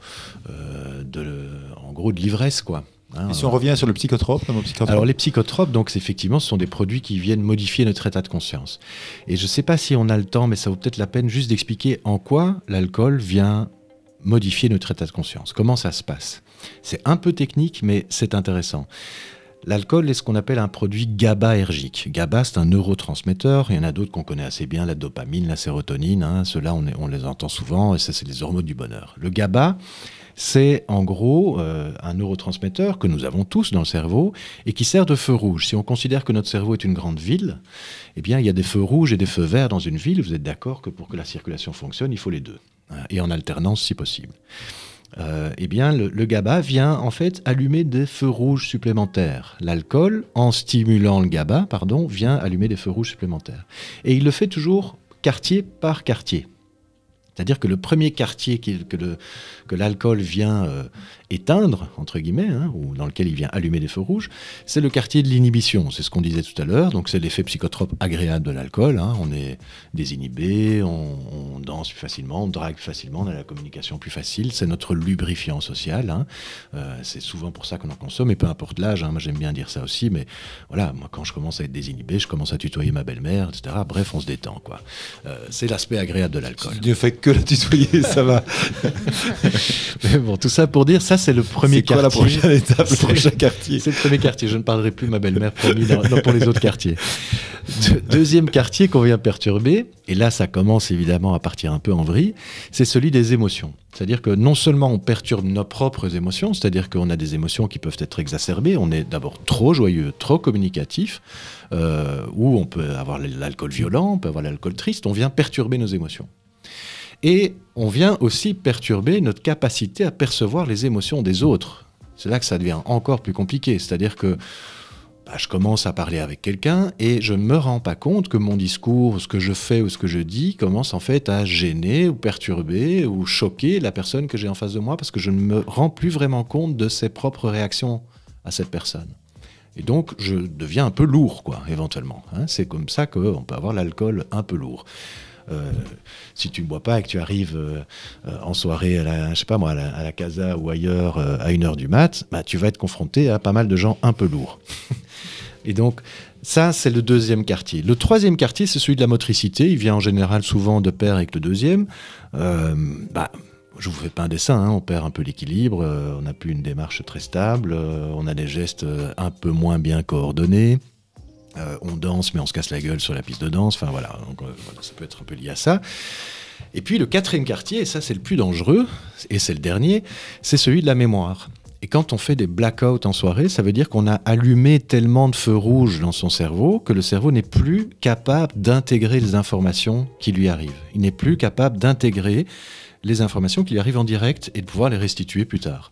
de, en gros, de l'ivresse, quoi. Hein, Et si on revient sur le psychotrope, le mot psychotrope alors les psychotropes, donc effectivement, ce sont des produits qui viennent modifier notre état de conscience. Et je ne sais pas si on a le temps, mais ça vaut peut-être la peine juste d'expliquer en quoi l'alcool vient modifier notre état de conscience. Comment ça se passe? C'est un peu technique, mais c'est intéressant. L'alcool est ce qu'on appelle un produit GABAergique. GABA, c'est un neurotransmetteur. Il y en a d'autres qu'on connaît assez bien, la dopamine, la sérotonine. hein. Ceux-là, on, on les entend souvent, et ça, c'est les hormones du bonheur. Le GABA, c'est en gros euh, un neurotransmetteur que nous avons tous dans le cerveau et qui sert de feu rouge. Si on considère que notre cerveau est une grande ville, eh bien, il y a des feux rouges et des feux verts dans une ville. Vous êtes d'accord que pour que la circulation fonctionne, il faut les deux, hein, et en alternance si possible. Euh, eh bien, le, le GABA vient en fait allumer des feux rouges supplémentaires. L'alcool, en stimulant le GABA, pardon, vient allumer des feux rouges supplémentaires. Et il le fait toujours quartier par quartier. C'est-à-dire que le premier quartier que l'alcool vient euh, éteindre, entre guillemets, hein, ou dans lequel il vient allumer des feux rouges, c'est le quartier de l'inhibition. C'est ce qu'on disait tout à l'heure. Donc c'est l'effet psychotrope agréable de l'alcool. hein. On est désinhibé, on, on danse plus facilement, on drague plus facilement, on a la communication plus facile. C'est notre lubrifiant social. hein. Euh, c'est souvent pour ça qu'on en consomme, et peu importe l'âge. Moi j'aime bien dire ça aussi, mais voilà, moi quand je commence à être désinhibé, je commence à tutoyer ma belle-mère, etc. Bref, on se détend, quoi. Euh, c'est l'aspect agréable de l'alcool. Tu ne fais que la tutoyer, ça va. [laughs] Mais bon, tout ça pour dire, ça c'est le premier C'est quoi la quartier. prochaine étape, le C'est- prochain quartier C'est le premier quartier. Je ne parlerai plus de ma belle-mère, promis, dans- non, pour les autres quartiers. De- deuxième quartier qu'on vient perturber, et là ça commence évidemment à partir un peu en vrille, c'est celui des émotions. C'est-à-dire que non seulement on perturbe nos propres émotions, c'est-à-dire qu'on a des émotions qui peuvent être exacerbées, on est d'abord trop joyeux, trop communicatif, euh, ou on peut avoir l'alcool violent, on peut avoir l'alcool triste, on vient perturber nos émotions. Et on vient aussi perturber notre capacité à percevoir les émotions des autres. C'est là que ça devient encore plus compliqué. C'est-à-dire que bah, je commence à parler avec quelqu'un et je ne me rends pas compte que mon discours, ce que je fais ou ce que je dis commence en fait à gêner ou perturber ou choquer la personne que j'ai en face de moi parce que je ne me rends plus vraiment compte de ses propres réactions à cette personne. Et donc, je deviens un peu lourd, quoi, éventuellement. hein. C'est comme ça qu'on peut avoir l'alcool un peu lourd. Euh, si tu ne bois pas et que tu arrives euh, euh, en soirée à la, je sais pas moi, à la, casa ou ailleurs à 1h du mat, bah, tu vas être confronté à pas mal de gens un peu lourds. [laughs] et donc, ça, c'est le deuxième quartier. Le troisième quartier, c'est celui de la motricité. Il vient en général souvent de pair avec le deuxième. Bah, je vous fais pas un dessin, hein, on perd un peu l'équilibre, on n'a plus une démarche très stable, on a des gestes un peu moins bien coordonnés. Euh, on danse, mais on se casse la gueule sur la piste de danse. Enfin voilà, euh, voilà, ça peut être un peu lié à ça. Et puis le quatrième quartier, et ça c'est le plus dangereux, et c'est le dernier, c'est celui de la mémoire. Et quand on fait des blackouts en soirée, ça veut dire qu'on a allumé tellement de feux rouges dans son cerveau que le cerveau n'est plus capable d'intégrer les informations qui lui arrivent. Il n'est plus capable d'intégrer les informations qui lui arrivent en direct et de pouvoir les restituer plus tard.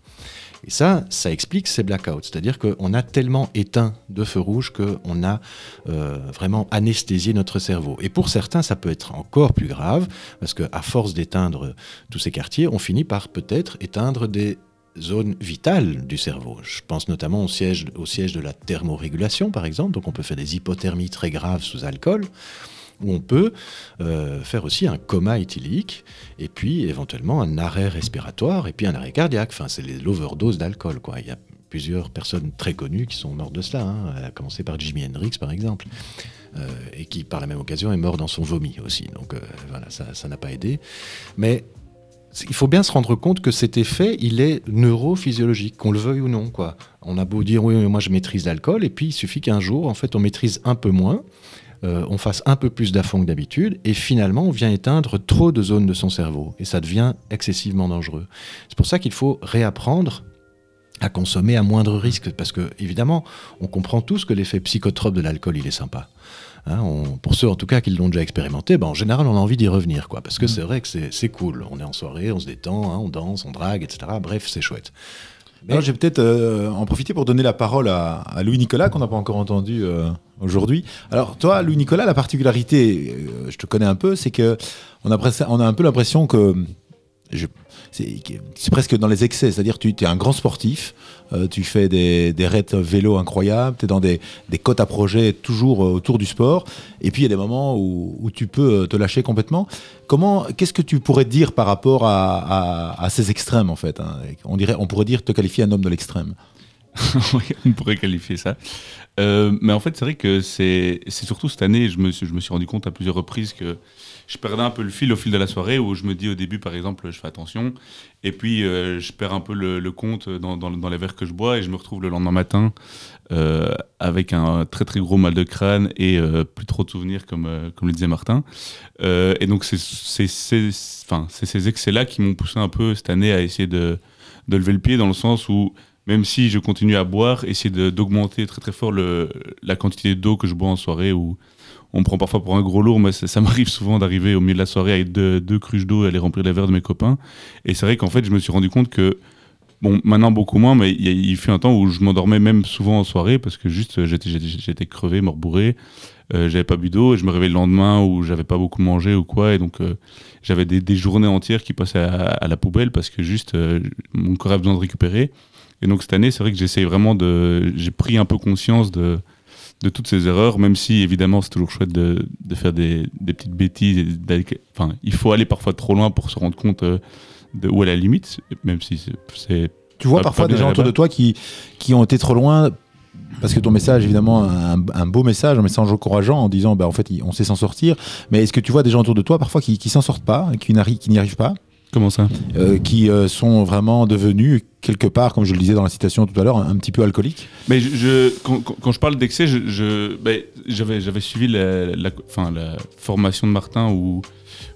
Et ça, ça explique ces blackouts. C'est-à-dire qu'on a tellement éteint de feux rouges qu'on a euh, vraiment anesthésié notre cerveau. Et pour certains, ça peut être encore plus grave, parce qu'à force d'éteindre tous ces quartiers, on finit par peut-être éteindre des zones vitales du cerveau. Je pense notamment au siège de la thermorégulation, par exemple. Donc on peut faire des hypothermies très graves sous alcool où on peut euh, faire aussi un coma éthylique, et puis éventuellement un arrêt respiratoire, et puis un arrêt cardiaque. Enfin, c'est l'overdose d'alcool. Il y a plusieurs personnes très connues qui sont mortes de cela, hein, à commencer par Jimi Hendrix, par exemple, euh, et qui, par la même occasion, est mort dans son vomi aussi. Donc euh, voilà, ça n'a pas aidé. Mais il faut bien se rendre compte que cet effet, il est neurophysiologique, qu'on le veuille ou non. Quoi. On a beau dire, oui, moi je maîtrise l'alcool, et puis il suffit qu'un jour, en fait, on maîtrise un peu moins, euh, on fasse un peu plus d'affaires que d'habitude, et finalement, on vient éteindre trop de zones de son cerveau, et ça devient excessivement dangereux. C'est pour ça qu'il faut réapprendre à consommer à moindre risque, parce que, évidemment, on comprend tous que l'effet psychotrope de l'alcool, il est sympa. Hein, on- pour ceux en tout cas qui l'ont déjà expérimenté, ben, en général on a envie d'y revenir, quoi, parce que c'est vrai que c'est c'est cool. On est en soirée, on se détend, hein, on danse, on drague, etc. Bref, c'est chouette. Alors, je vais peut-être euh, en profiter pour donner la parole à, à Louis-Nicolas, qu'on n'a pas encore entendu euh, aujourd'hui. Alors, toi, Louis-Nicolas, la particularité, euh, je te connais un peu, c'est que on a, on a un peu l'impression que. c'est presque dans les excès, c'est-à-dire tu es un grand sportif, euh, tu fais des, des raids vélo incroyables, tu es dans des, des côtes à projet toujours euh, autour du sport, et puis il y a des moments où, où tu peux euh, te lâcher complètement. Comment, qu'est-ce que tu pourrais dire par rapport à, à- ces extrêmes en fait hein? On dirait, on pourrait dire te qualifier un homme de l'extrême. [laughs] On pourrait qualifier ça. Mais en fait, c'est vrai que c'est surtout cette année, je me, je me suis rendu compte à plusieurs reprises que je perdais un peu le fil au fil de la soirée, où je me dis au début, par exemple, je fais attention, et puis euh, je perds un peu le, compte dans, les verres que je bois, et je me retrouve le lendemain matin euh, avec un très très gros mal de crâne et euh, plus trop de souvenirs, comme, comme le disait Martin. Et donc, c'est ces excès-là qui m'ont poussé un peu cette année à essayer de, lever le pied, dans le sens où même si je continue à boire, essayer d'augmenter très très fort la quantité d'eau que je bois en soirée où on me prend parfois pour un gros lourd, mais ça, [laughs] m'arrive souvent d'arriver au milieu de la soirée avec deux, cruches d'eau et aller remplir les verres de mes copains. Et c'est vrai qu'en fait, je me suis rendu compte que, bon, maintenant beaucoup moins, mais il, fut un temps où je m'endormais même souvent en soirée parce que juste euh, j'étais, crevé, mort bourré. euh, j'avais pas bu d'eau et je me réveillais le lendemain où j'avais pas beaucoup mangé ou quoi et donc euh, j'avais des, journées entières qui passaient à, à la poubelle parce que juste euh, mon corps avait besoin de récupérer et donc cette année c'est vrai que j'essaye vraiment de j'ai pris un peu conscience de de toutes ces erreurs même si évidemment c'est toujours chouette de, de faire des, des petites bêtises enfin il faut aller parfois trop loin pour se rendre compte euh, de où est la limite même si c'est- Tu vois Pas- parfois pas des gens autour de toi qui, qui ont été trop loin parce que ton message, évidemment, un, un beau message, un message encourageant en disant, bah, en fait, on sait s'en sortir. Mais est-ce que tu vois des gens autour de toi parfois qui, qui s'en sortent pas, qui n'y arrivent pas, comment ça? Euh, qui euh, sont vraiment devenus quelque part, comme je le disais dans la citation tout à l'heure, un, un petit peu alcooliques Mais je, je- quand, je parle d'excès, je, je- ben, j'avais, suivi la, la- enfin, la formation de Martin où,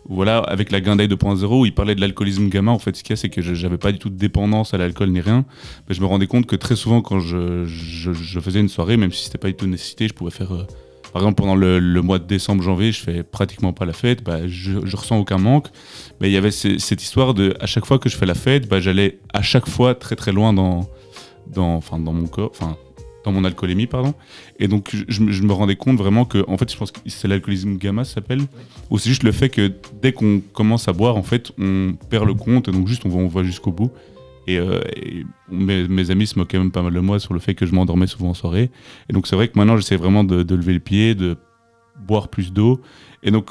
où voilà, avec la Guindaille 2.0, où il parlait de l'alcoolisme gamin. En fait, ce qu'il y a, c'est que je n'avais pas du tout de dépendance à l'alcool ni rien. Mais je me rendais compte que très souvent, quand je faisais une soirée, même si c'était pas du tout une nécessité, je pouvais faire. euh, par exemple, pendant le, mois de décembre, janvier, je fais pratiquement pas la fête, bah, je, je ressens aucun manque. Mais il y avait ce- cette histoire de, à chaque fois que je fais la fête, bah, j'allais à chaque fois très très loin dans, dans, enfin, dans mon corps, enfin, dans mon alcoolémie, pardon. Et donc, je, me- rendais compte vraiment que, en fait, je pense que c'est l'alcoolisme gamma, ça s'appelle. Ou c'est juste le fait que dès qu'on commence à boire, en fait, on perd le compte, et donc juste on va jusqu'au bout. Et, euh, et mes, mes amis se moquaient même pas mal de moi sur le fait que je m'endormais souvent en soirée. Et donc, c'est vrai que maintenant, j'essaie vraiment de, lever le pied, de boire plus d'eau. Et donc,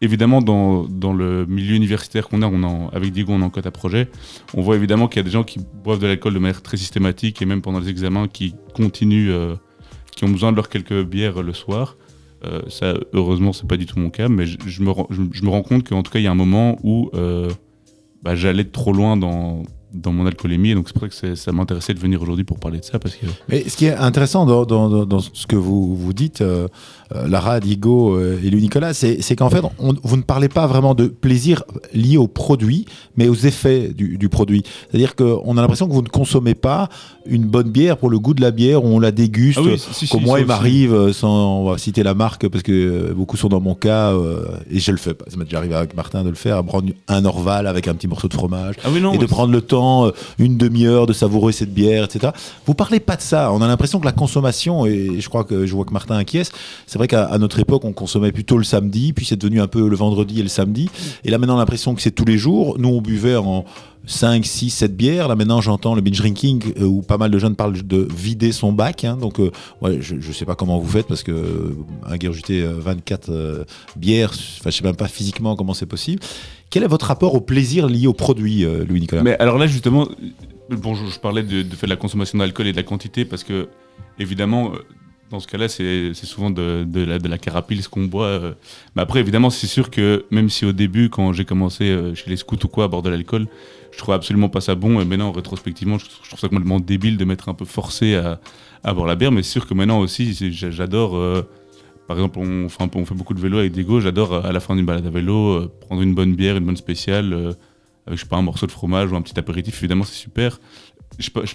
évidemment, dans, dans le milieu universitaire qu'on a, on en, avec Diego, on est en quota projet, on voit évidemment qu'il y a des gens qui boivent de l'alcool de manière très systématique et même pendant les examens qui continuent, euh, qui ont besoin de leurs quelques bières le soir. Euh, ça, heureusement, c'est pas du tout mon cas, mais je, me, je me rends compte qu'en tout cas, il y a un moment où euh, bah, j'allais trop loin dans, dans mon alcoolémie, donc c'est pour ça que ça m'intéressait de venir aujourd'hui pour parler de ça, parce que Mais ce qui est intéressant dans, dans- dans- dans ce que vous, vous dites, euh, euh, Lara, Digo euh, et Louis Nicolas, c'est qu'en fait, on- vous ne parlez pas vraiment de plaisir lié au produit, mais aux effets du, du produit. C'est-à-dire qu'on a l'impression que vous ne consommez pas une bonne bière pour le goût de la bière, on la déguste. Ah oui, si, si, comme si, moi, il m'arrive, euh, sans on va citer la marque, parce que euh, beaucoup sont dans mon cas, euh, et je le fais pas. Ça m'est déjà arrivé avec Martin de le faire, à prendre un Orval avec un petit morceau de fromage Ah oui, non, et de prendre le temps, euh, une demi-heure, de savourer cette bière, etc. Vous parlez pas de ça. On a l'impression que la consommation, et je crois que je vois que Martin acquiesce, c'est vrai qu'à notre époque, on consommait plutôt le samedi, puis c'est devenu un peu le vendredi et le samedi. Et là, maintenant, l'impression que c'est tous les jours. Nous, on buvait en 5, 6, 7 bières. Là, maintenant, j'entends le binge drinking euh, où pas mal de jeunes parlent de vider son bac. hein. Donc, euh, ouais, je, je sais pas comment vous faites parce que euh, ingurgiter euh, 24 euh, bières, enfin, je sais même pas physiquement comment c'est possible. Quel est votre rapport au plaisir lié au produit, euh, Louis-Nicolas Mais alors là, justement, euh, bon, je, parlais de, de de la consommation d'alcool et de la quantité parce que, évidemment, euh, dans ce cas-là, c'est souvent de, de la, de la carapille ce qu'on boit. euh. Mais après, évidemment, c'est sûr que même si au début, quand j'ai commencé euh, chez les scouts ou quoi à boire de l'alcool, je trouvais absolument pas ça bon. Et maintenant, rétrospectivement, je, je trouve ça complètement débile de m'être un peu forcé à, à boire la bière. Mais c'est sûr que maintenant aussi, j'adore. euh, par exemple, on fait, on beaucoup de vélo avec Diego. J'adore à la fin d'une balade à vélo euh, prendre une bonne bière, une bonne spéciale. euh, avec je sais pas un morceau de fromage ou un petit apéritif évidemment c'est super je, je-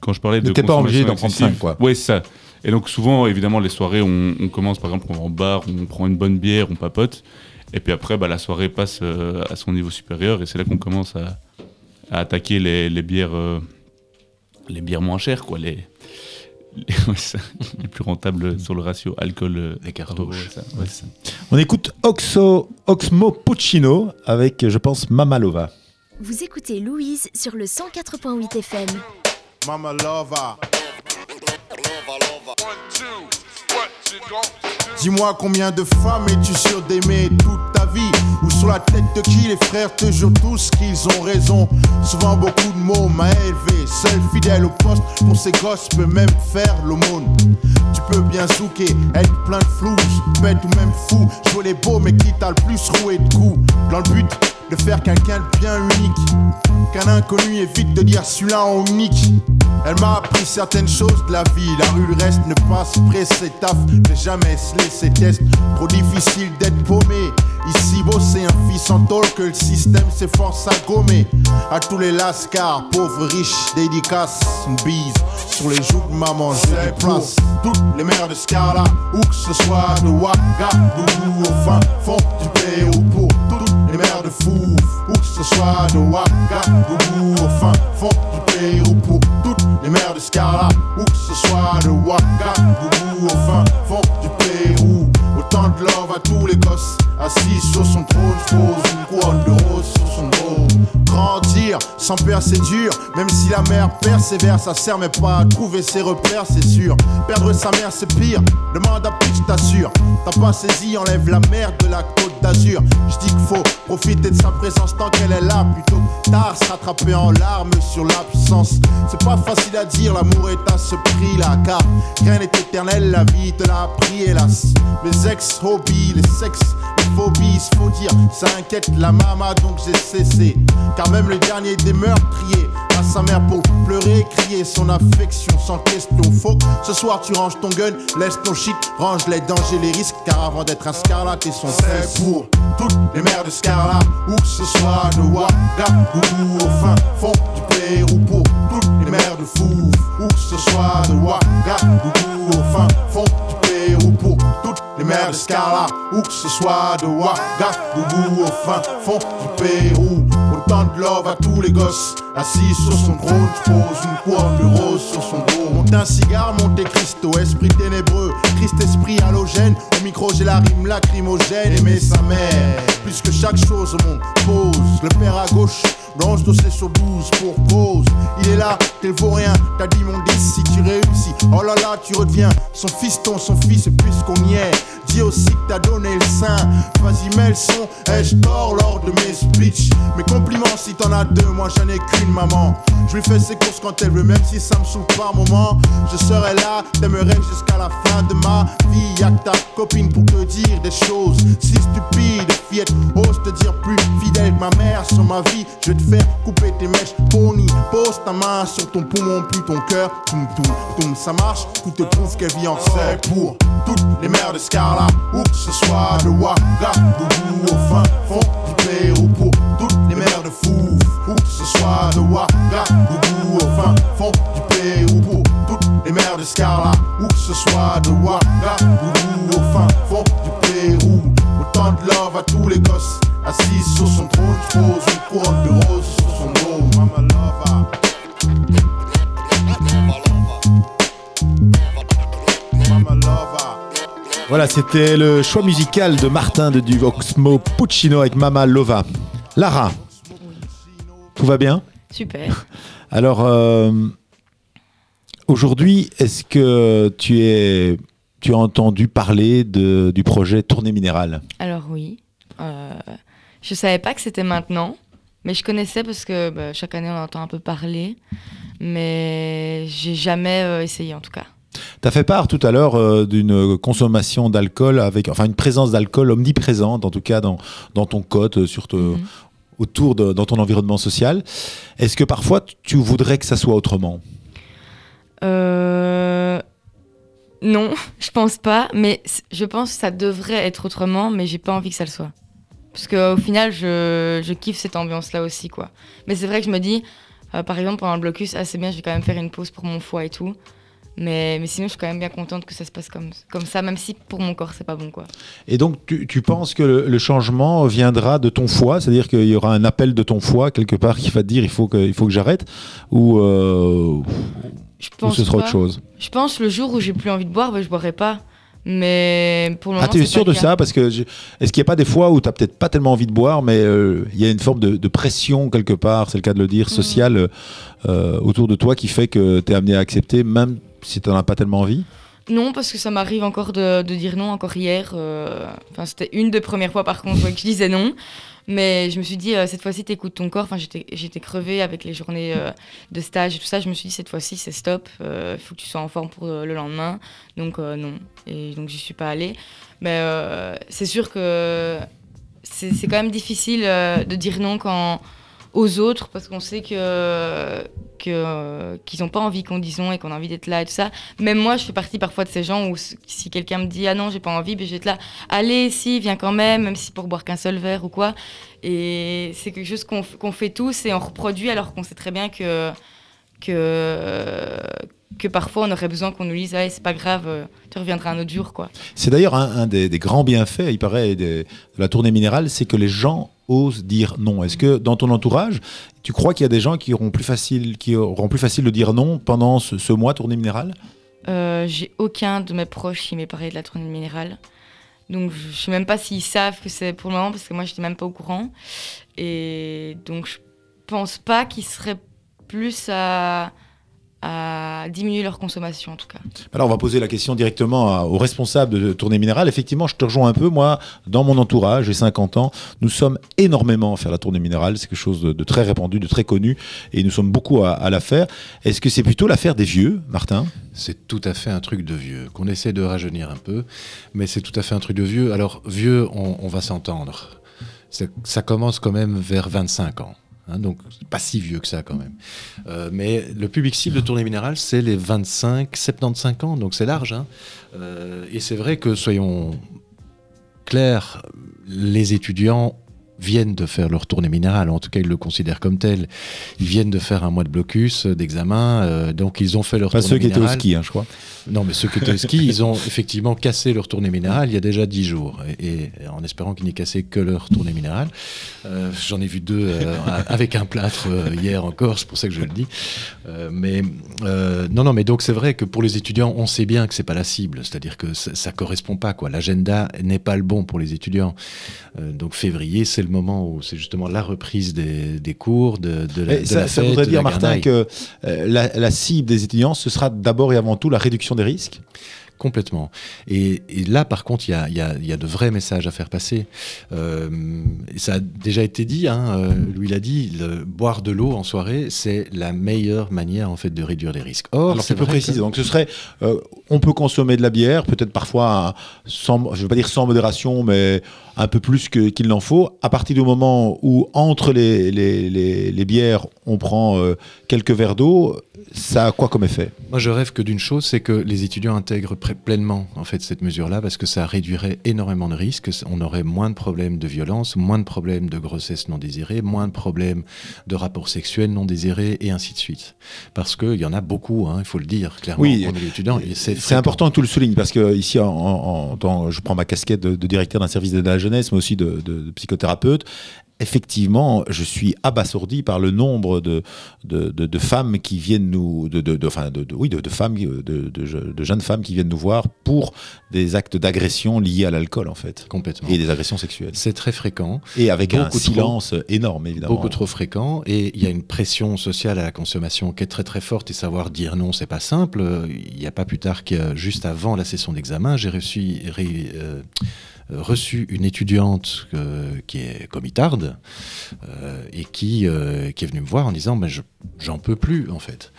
quand je parlais de t'es pas obligé d'en prendre excessive- cinq, quoi. ouais c'est ça et donc souvent évidemment les soirées on, on commence par exemple on va en bar on prend une bonne bière on papote et puis après bah, la soirée passe euh, à son niveau supérieur et c'est là qu'on commence à, à attaquer les, les bières euh, les bières moins chères quoi les les, [laughs] ouais, plus rentables sur le ratio alcool euh, Les cartouches ouais, ça. On écoute Oxo, Oxmo Puccino avec, je pense, Mamalova. Vous écoutez Louise sur le 104.8 FM. Mama Lova. Dis-moi combien de femmes es-tu sûr d'aimer toute ta vie? Ou sur la tête de qui les frères te jurent tous qu'ils ont raison? Souvent beaucoup de mots m'a élevé. Seul fidèle au poste pour ses gosses peut même faire l'aumône. Tu peux bien zouker, être plein de flous Bête ou même fou, jouer les beaux mais qui t'a le plus roué de coups? Dans le but de faire quelqu'un de bien unique Qu'un inconnu évite de dire celui-là en unique elle m'a appris certaines choses de la vie. La rue, le reste ne passe pressé taf. Ne jamais se laisser test. Trop difficile d'être paumé. Ici, beau, c'est un fils en tôle que le système s'efforce à gommer. À tous les lascars, pauvres, riches, dédicaces. Une bise sur les joues de maman, je place. Toutes les mères de Scala, où que ce soit de Ouagadougou au fin fond du toutes les mères de Fouf, où que ce soit de Ouagadougou au fin fond du Pérou. Pour toutes les mères de Scala, où que ce soit de Ouagadougou au fin fond du Pérou. tous les gosses. Assis sur son trône, pose une couronne de rose sur son dos. Grandir sans peur, c'est dur. Même si la mère persévère, ça sert mais pas à trouver ses repères, c'est sûr. Perdre sa mère, c'est pire. Demande à pitch, t'assure. T'as pas saisi, enlève la merde de la côte d'Azur. Je dis qu'il faut profiter de sa présence tant qu'elle est là. Plutôt tard, se rattraper en larmes sur l'absence. C'est pas facile à dire, l'amour est à ce prix-là. Car rien n'est éternel, la vie te l'a appris, hélas. Mes ex-hobbies, les sexes, les phobies, faut dire, ça inquiète la mama, donc j'ai cessé. Même le dernier des meurtriers à sa mère pour pleurer, crier son affection sans question. Faut ce soir tu ranges ton gun, laisse ton shit, range les dangers, les risques. Car avant d'être un scarlat, et son c'est pour toutes les mères de Scarlat, que ce soit de Ouagadougou au fin fond du Pérou pour toutes les mères de Fou, ou que ce soit de Ouagadougou au fin fond du Pérou pour toutes les mères de Scarlat, ou que ce soit de Ouagadougou au fin fond du Pérou. Autant de love à tous les gosses, assis sur son trône, je pose une couronne rose sur son dos. Monte un cigare, monte Christo, esprit ténébreux, Christ esprit halogène. Au micro, j'ai la rime lacrymogène, aimer sa mère. Plus que chaque chose au pose, le père à gauche. Blanche dossier sur 12 pour cause. Il est là, t'es vaut rien. T'as dit mon 10 si tu réussis. Oh là là, tu redeviens son fiston, son fils, puisqu'on y est. Dis aussi que t'as donné le sein. Vas-y, mets le son. Ai-je tort lors de mes speeches Mes compliments si t'en as deux, moi j'en ai qu'une maman. Je lui fais ses courses quand elle veut, même si ça me saoule par moment. Je serai là, t'aimerais jusqu'à la fin de ma vie. Y'a que ta copine pour te dire des choses si stupides. Fillette, ose te dire plus fidèle que ma mère sur ma vie. Je vais te faire couper tes mèches, pony. Pose ta main sur ton poumon, puis ton cœur. Toum, toum, toum, ça marche? Tout te prouve qu'elle vit en c'est pour toutes les mères de Scarla. Où que ce soit de Ouagadougou au fin fond du Pérou. Pour toutes les mères de Fou. Où que ce soit de Ouagadougou au fin fond du Pérou. Pour toutes les mères de Scarla. Où que ce soit de Ouagadougou au fin fond du Pérou. Autant de love à tous les gosses. Assis sur son trône, pose une couronne de rose sur son dos. Mama lover. Voilà, c'était le choix musical de Martin de Duvoxmo Puccino avec Mama Lova. Lara, tout va bien? Super. [laughs] Alors, euh, aujourd'hui, est-ce que tu, es, tu as entendu parler de, du projet Tournée Minérale? Alors oui. Euh, je savais pas que c'était maintenant, mais je connaissais parce que bah, chaque année on entend un peu parler, mais j'ai jamais euh, essayé en tout cas. Tu as fait part tout à l'heure euh, d'une consommation d'alcool, avec, enfin une présence d'alcool omniprésente, en tout cas dans, dans ton code, euh, sur te- Mhm. autour de dans ton environnement social. Est-ce que parfois tu voudrais que ça soit autrement? Euh, Non, [laughs] je pense pas, mais je pense que ça devrait être autrement, mais j'ai pas envie que ça le soit. Parce qu'au final, je, je kiffe cette ambiance-là aussi, quoi. Mais c'est vrai que je me dis, euh, par exemple, pendant le blocus, ah, c'est bien, je vais quand même faire une pause pour mon foie et tout. Mais, mais sinon, je suis quand même bien contente que ça se passe comme, comme ça, même si pour mon corps, c'est pas bon, quoi. Et donc tu, tu penses que le, le changement viendra de ton foie, c'est-à-dire qu'il y aura un appel de ton foie quelque part qui va te dire il faut que, il faut que j'arrête, ou, euh, Je ou ce sera pas. autre chose? Je pense le jour où j'ai plus envie de boire, bah, je boirai pas. Mais pour le Ah, moment. tu es sûr de ça? Parce que je- est-ce qu'il n'y a pas des fois où tu n'as peut-être pas tellement envie de boire, mais euh, il y a une forme de, de pression quelque part, c'est le cas de le dire, sociale euh, autour de toi qui fait que tu es amené à accepter, même si tu n'en as pas tellement envie Non, parce que ça m'arrive encore de, dire non, encore hier. euh, Enfin, c'était une des premières fois, par contre, que je disais non. Mais je me suis dit, euh, cette fois-ci, t'écoutes ton corps. Enfin, j'étais crevée avec les journées euh, de stage et tout ça. Je me suis dit, cette fois-ci, c'est stop. Il faut que tu sois en forme pour le lendemain. Donc, non. Et donc, j'y suis pas allée. Mais c'est sûr que c'est quand même difficile de dire non quand aux autres parce qu'on sait que qu'ils n'ont pas envie qu'on dise non et qu'on a envie d'être là et tout ça. Même moi, je fais partie parfois de ces gens où si quelqu'un me dit ah non, j'ai pas envie, ben je vais être là. Allez, si, viens quand même, même si pour boire qu'un seul verre ou quoi. Et c'est quelque chose qu'on fait tous et on reproduit alors qu'on sait très bien que que que parfois on aurait besoin qu'on nous dise ah c'est pas grave, euh, tu reviendras un autre jour quoi. C'est d'ailleurs un, des, grands bienfaits, il paraît, de la tournée minérale, c'est que les gens osent dire non. Est-ce que dans ton entourage, tu crois qu'il y a des gens qui auront plus facile, qui auront plus facile de dire non pendant ce, mois tournée minérale? Euh, j'ai aucun de mes proches qui m'ait parlé de la tournée minérale. Donc je je sais même pas s'ils savent que c'est pour le moment parce que moi j'étais même pas au courant. Et donc je pense pas qu'ils seraient plus à, à diminuer leur consommation en tout cas. Alors on va poser la question directement à- aux responsables de Tournée Minérale. Effectivement, je te rejoins un peu. Moi, dans mon entourage, j'ai 50 ans, nous sommes énormément à faire la Tournée Minérale. C'est quelque chose de, de très répandu, de très connu, et nous sommes beaucoup à, à la faire. Est-ce que c'est plutôt l'affaire des vieux, Martin? C'est tout à fait un truc de vieux, qu'on essaie de rajeunir un peu, mais c'est tout à fait un truc de vieux. Alors, vieux, on, on va s'entendre. Ça commence quand même vers 25 ans. Hein, donc, pas si vieux que ça quand même. Euh, mais le public cible de Tournée Minérale, c'est les 25-75 ans, donc c'est large. hein. Euh, et c'est vrai que, soyons clairs, les étudiants viennent de faire leur tournée minérale, en tout cas ils le considèrent comme tel. Ils viennent de faire un mois de blocus, euh, d'examen, euh, donc ils ont fait leur Pas tournée ceux qui étaient au minérale. ski, hein, je crois. Non, mais ceux qui étaient au ski, ils ont [laughs] effectivement cassé leur tournée minérale il y a déjà 10 jours. Et, et en espérant qu'ils n'aient cassé que leur tournée minérale. Euh, J'en ai vu deux euh, [laughs] avec un plâtre hier encore, c'est pour ça que je le dis. Mais non, non, mais donc c'est vrai que pour les étudiants, on sait bien que c'est pas la cible. C'est-à-dire que ça, ça correspond pas, quoi. L'agenda n'est pas le bon pour les étudiants. Donc février, c'est le moment où c'est justement la reprise des, des cours, de, de la, de ça, la ça fête, voudrait dire, Martin, que euh, la, la cible des étudiants, ce sera d'abord et avant tout la réduction des risques? Complètement. Et, et là, par contre, il y a, il y a- il y a de vrais messages à faire passer. Euh, ça a déjà été dit, hein, euh, Louis l'a dit, le- boire de l'eau en soirée, c'est la meilleure manière en fait de réduire les risques. Or, Alors c'est peu précis. que- Donc ce serait, euh, on peut consommer de la bière, peut-être parfois sans, je veux pas dire sans modération, mais un peu plus que- qu'il n'en faut. À partir du moment où entre les, les, les- les bières, on prend euh, quelques verres d'eau, ça a quoi comme effet? Moi, je rêve que d'une chose, c'est que les étudiants intègrent pleinement en fait cette mesure-là, parce que ça réduirait énormément de risques. On aurait moins de problèmes de violence, moins de problèmes de grossesse non désirée, moins de problèmes de rapports sexuels non désirés, et ainsi de suite. Parce qu'il y en a beaucoup, hein, il faut le dire clairement. Oui, C'est important que tu le soulignes parce que ici, en, en- je prends ma casquette de, de directeur d'un service à la jeunesse, mais aussi de, de- de psychothérapeute. Effectivement, je suis abasourdi par le nombre de, de, de- de femmes qui viennent nous, de, de, de- enfin, de- de- oui, de, femmes, de, de- jeunes femmes qui viennent nous voir pour des actes d'agression liés à l'alcool en fait, Complètement. et des agressions sexuelles, C'est très fréquent. et avec un Beaucoup trop. silence énorme évidemment. Beaucoup trop fréquent et il y a une pression sociale à la consommation qui est très très forte et savoir dire non c'est pas simple. Euh, Il n'y a pas plus tard que juste avant la session d'examen, j'ai reçu, ré- euh, euh, reçu une étudiante euh, qui est comitarde euh, et qui, euh, est venue me voir en disant ben, je- j'en peux plus en fait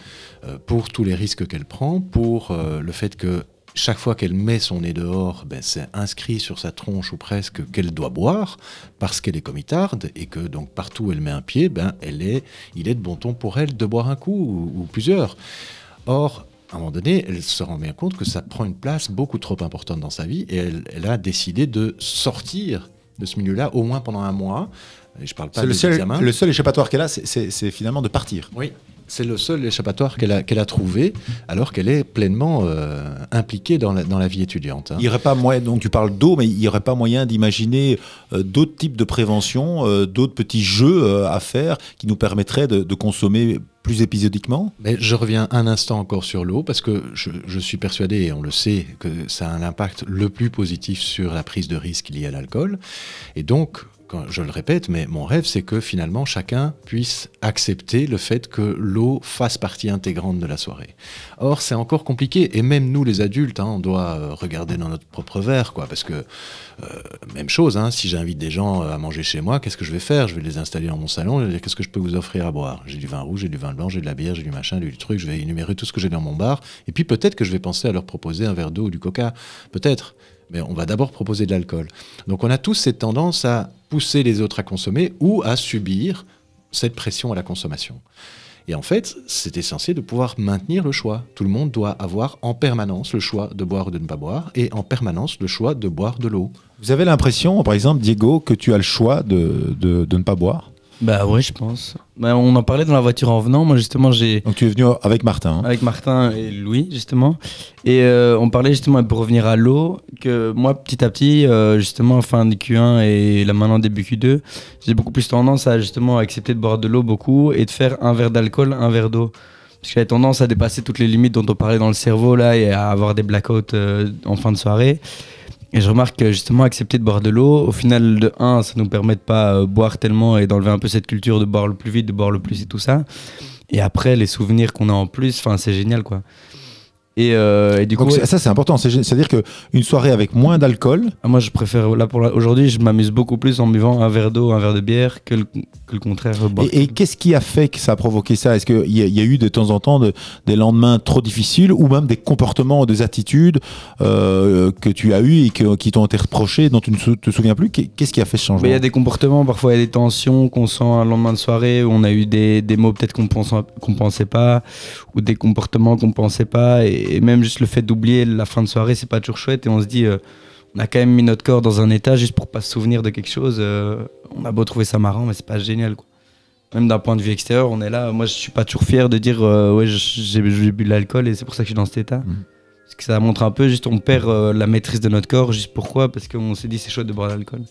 Euh, pour tous les risques qu'elle prend, pour euh, le fait que chaque fois qu'elle met son nez dehors, ben, c'est inscrit sur sa tronche ou presque qu'elle doit boire parce qu'elle est comitarde et que donc partout où elle met un pied, ben, elle est, il est de bon ton pour elle de boire un coup ou, ou plusieurs. Or, à un moment donné, elle se rend bien compte que ça prend une place beaucoup trop importante dans sa vie et elle, elle a décidé de sortir de ce milieu-là au moins pendant un mois. Et je parle pas C'est le des seul, examens. le seul échappatoire qu'elle a, c'est finalement de partir. Oui, c'est le seul échappatoire qu'elle a, qu'elle a trouvé, alors qu'elle est pleinement euh, impliquée dans la, dans la vie étudiante. hein. Il aurait pas moyen, donc tu parles d'eau, mais il n'y aurait pas moyen d'imaginer euh, d'autres types de prévention, euh, d'autres petits jeux à faire qui nous permettraient de, de consommer plus épisodiquement? Mais je reviens un instant encore sur l'eau, parce que je, je suis persuadé, et on le sait, que ça a un impact le plus positif sur la prise de risque liée à l'alcool. Et donc, je le répète, mais mon rêve, c'est que finalement chacun puisse accepter le fait que l'eau fasse partie intégrante de la soirée. Or, c'est encore compliqué, et même nous, les adultes, hein, on doit euh, regarder dans notre propre verre, quoi, parce que euh, même chose, hein, si j'invite des gens euh, à manger chez moi, qu'est-ce que je vais faire? Je vais les installer dans mon salon, je vais dire qu'est-ce que je peux vous offrir à boire? J'ai du vin rouge, j'ai du vin blanc, j'ai de la bière, j'ai du machin, du truc, je vais énumérer tout ce que j'ai dans mon bar, et puis peut-être que je vais penser à leur proposer un verre d'eau ou du coca, peut-être. Mais on va d'abord proposer de l'alcool. Donc on a tous cette tendance à pousser les autres à consommer ou à subir cette pression à la consommation. Et en fait, c'est essentiel de pouvoir maintenir le choix. Tout le monde doit avoir en permanence le choix de boire ou de ne pas boire, et en permanence le choix de boire de l'eau. Vous avez l'impression, par exemple, Diego, que tu as le choix de, de, ne pas boire? Bah ouais, je pense. Bah, on en parlait dans la voiture en venant. Moi, justement, j'ai. Donc tu es venu avec Martin. hein. Avec Martin et Louis, justement. Et euh, on parlait justement, pour revenir à l'eau, que moi, petit à petit, euh, justement, fin du Q1 et là maintenant début Q2, j'ai beaucoup plus tendance à justement accepter de boire de l'eau beaucoup et de faire un verre d'alcool, un verre d'eau. Parce que j'avais tendance à dépasser toutes les limites dont on parlait dans le cerveau là et à avoir des blackouts euh, en fin de soirée. Et je remarque que justement accepter de boire de l'eau, au final de 1, ça nous permet de pas euh, boire tellement et d'enlever un peu cette culture de boire le plus vite, de boire le plus et tout ça. Et après les souvenirs qu'on a en plus, enfin c'est génial quoi. Et, euh, et du Donc coup, c'est- ça c'est important, C'est- c'est-à-dire qu'une soirée avec moins d'alcool, Ah, Moi, je préfère, là, pour la- aujourd'hui, je m'amuse beaucoup plus en buvant un verre d'eau, un verre de bière, que le, que le contraire. boire. Et, et qu'est-ce qui a fait que ça a provoqué ça? Est-ce qu'il y, y a eu de temps en temps de- des lendemains trop difficiles ou même des comportements, des attitudes euh, que tu as eu et que- qui t'ont été reprochés, dont tu ne sou- te souviens plus? Qu'est- Qu'est-ce qui a fait ce changement? Il y a des comportements, parfois il y a des tensions qu'on sent un lendemain de soirée, où on a eu des, des mots peut-être qu'on qu'on pensait pas, ou des comportements qu'on pensait pas, et, et même juste le fait d'oublier la fin de soirée, c'est pas toujours chouette, et on se dit, euh, on a quand même mis notre corps dans un état juste pour pas se souvenir de quelque chose. euh, on a beau trouver ça marrant, mais c'est pas génial. Quoi. Même d'un point de vue extérieur, on est là. Moi, je suis pas toujours fier de dire, euh, ouais, j'ai bu de l'alcool et c'est pour ça que je suis dans cet état. Parce que ça montre un peu, juste on perd euh, la maîtrise de notre corps, juste pourquoi? Parce qu'on s'est dit c'est chouette de boire de l'alcool.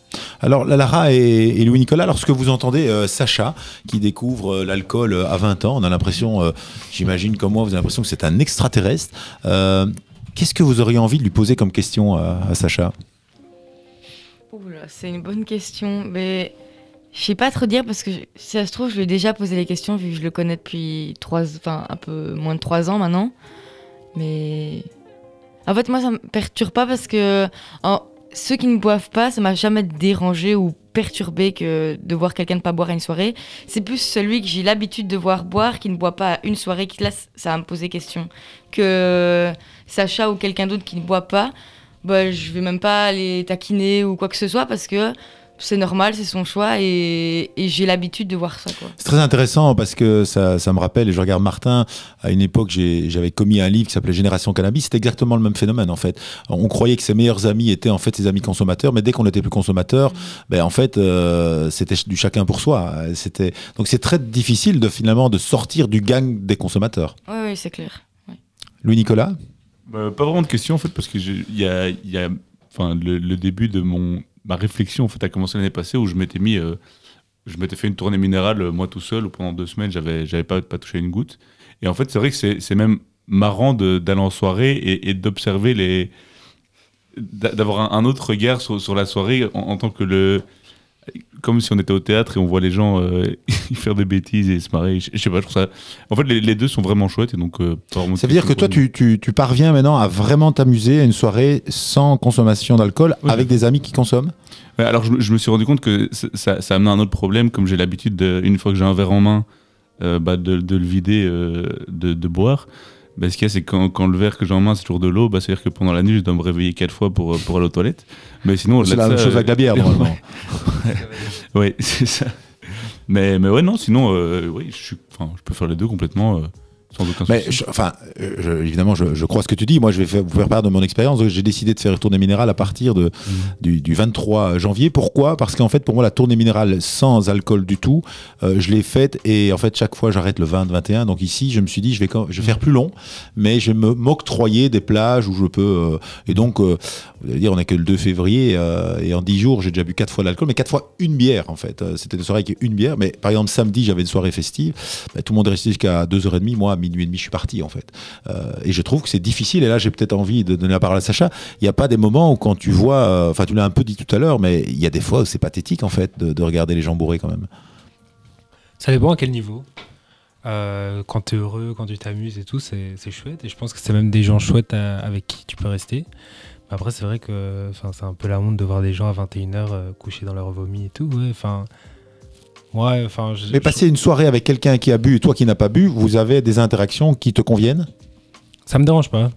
Alors, la Lara et, et Louis-Nicolas, lorsque vous entendez euh, Sacha qui découvre euh, l'alcool euh, à 20 ans, on a l'impression, euh, j'imagine comme moi, vous avez l'impression que c'est un extraterrestre. Euh, Qu'est-ce que vous auriez envie de lui poser comme question à, à Sacha? C'est une bonne question. Mais je sais pas trop dire parce que si ça se trouve, je lui ai déjà posé les questions vu que je le connais depuis trois, enfin un peu moins de trois ans maintenant. Mais en fait, moi, ça me perturbe pas parce que ceux qui ne boivent pas, ça m'a jamais dérangé ou perturbé que de voir quelqu'un ne pas boire à une soirée. C'est plus celui que j'ai l'habitude de voir boire qui ne boit pas à une soirée qui là, ça va me poser question. Que Sacha ou quelqu'un d'autre qui ne boit pas, bah, je vais même pas les taquiner ou quoi que ce soit parce que c'est normal, c'est son choix et, et j'ai l'habitude de voir ça. C'est très intéressant parce que ça, ça me rappelle, et je regarde Martin, à une époque j'avais commis un livre qui s'appelait Génération Cannabis, c'était exactement le même phénomène en fait. On croyait que ses meilleurs amis étaient en fait ses amis consommateurs, mais dès qu'on n'était plus consommateur, ben, en fait euh, c'était du chacun pour soi. C'était Donc c'est très difficile de finalement de sortir du gang des consommateurs. Oui, oui, c'est clair. Louis-Nicolas Bah, pas vraiment de question en fait parce que il y a, il y a enfin le, le début de mon ma réflexion en fait a commencé l'année passée où je m'étais mis euh, je m'étais fait une tournée minérale euh, moi tout seul où pendant deux semaines j'avais j'avais pas pas touché une goutte. Et en fait c'est vrai que c'est même marrant d'aller en soirée et, d'observer les d'a- d'avoir un, autre regard sur, sur la soirée en tant que le comme si on était au théâtre et on voit les gens euh, [laughs] faire des bêtises et se marrer. Je, je sais pas je trouve ça en fait les, les deux sont vraiment chouettes et donc euh, Ça veut dire que toi, tu, tu- tu parviens maintenant à vraiment t'amuser à une soirée sans consommation d'alcool avec des amis qui consomment? Ouais, alors je, me- je me suis rendu compte que ça, ça, amenait un autre problème, comme j'ai l'habitude, de- une fois que j'ai un verre en main, euh, bah, de, de le vider, de, de boire. Bah, ce qu'il y a, c'est que quand, quand le verre que j'ai en main, c'est toujours de l'eau, bah, c'est-à-dire que pendant la nuit, je dois me réveiller quatre fois pour, euh, pour aller aux toilettes. Mais sinon, C'est la même ça, chose euh, avec la bière, normalement. [laughs] Oui, [laughs] c'est ça. Mais, mais ouais, non, sinon, euh, oui, je, suis, je peux faire les deux complètement, euh, sans aucun Mais je- enfin, euh, je- évidemment, je, je crois ce que tu dis. Moi, je vais faire- vous faire part de mon expérience. J'ai décidé de faire une tournée minérale à partir de, du, du 23 janvier. Pourquoi? Parce qu'en fait, pour moi, la tournée minérale sans alcool du tout, euh, je l'ai faite et en fait, chaque fois, j'arrête le 20, 21. Donc ici, je me suis dit, je vais, quand- je vais faire plus long, mais je vais me m'octroyer des plages où je peux. euh, et donc, euh, vous allez dire, on n'est que le 2 février et en 10 jours, j'ai déjà bu quatre fois de l'alcool, mais quatre fois une bière en fait. C'était une soirée avec une bière. Mais par exemple, samedi, j'avais une soirée festive. Bah, tout le monde est resté jusqu'à 2h30. Moi, à minuit et demi, je suis parti en fait. Euh, et je trouve que c'est difficile. Et là, j'ai peut-être envie de donner la parole à Sacha. Il n'y a pas des moments où quand tu vois, euh, enfin, tu l'as un peu dit tout à l'heure, mais il y a des fois où c'est pathétique en fait de, de regarder les gens bourrés quand même. Ça dépend à quel niveau. Euh, quand tu es heureux, quand tu t'amuses et tout, c'est chouette. Et je pense que c'est même des gens chouettes avec qui tu peux rester. Après, c'est vrai que c'est un peu la honte de voir des gens à 21h euh, couchés dans leur vomi et tout. Enfin. Enfin. Mais passer une soirée avec quelqu'un qui a bu et toi qui n'as pas bu, vous avez des interactions qui te conviennent? Ça me dérange pas.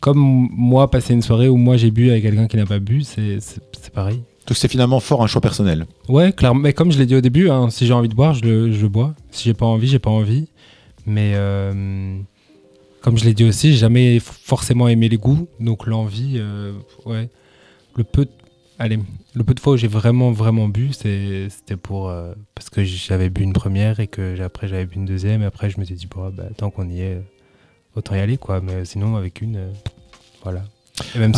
Comme moi, passer une soirée où moi j'ai bu avec quelqu'un qui n'a pas bu, c'est pareil. Donc c'est finalement fort un choix personnel. Ouais, clairement. Mais comme je l'ai dit au début, hein, si j'ai envie de boire, je le, je bois. Si j'ai pas envie, j'ai pas envie. Mais euh, comme je l'ai dit aussi, j'ai jamais forcément aimé les goûts. Donc l'envie, euh, ouais. Le peu, allez, le peu de fois où j'ai vraiment, vraiment bu, c'était pour. euh, parce que j'avais bu une première et que après j'avais bu une deuxième. Et après, je me suis dit, bon, bah, tant qu'on y est, autant y aller, quoi. Mais sinon, avec une, euh, voilà.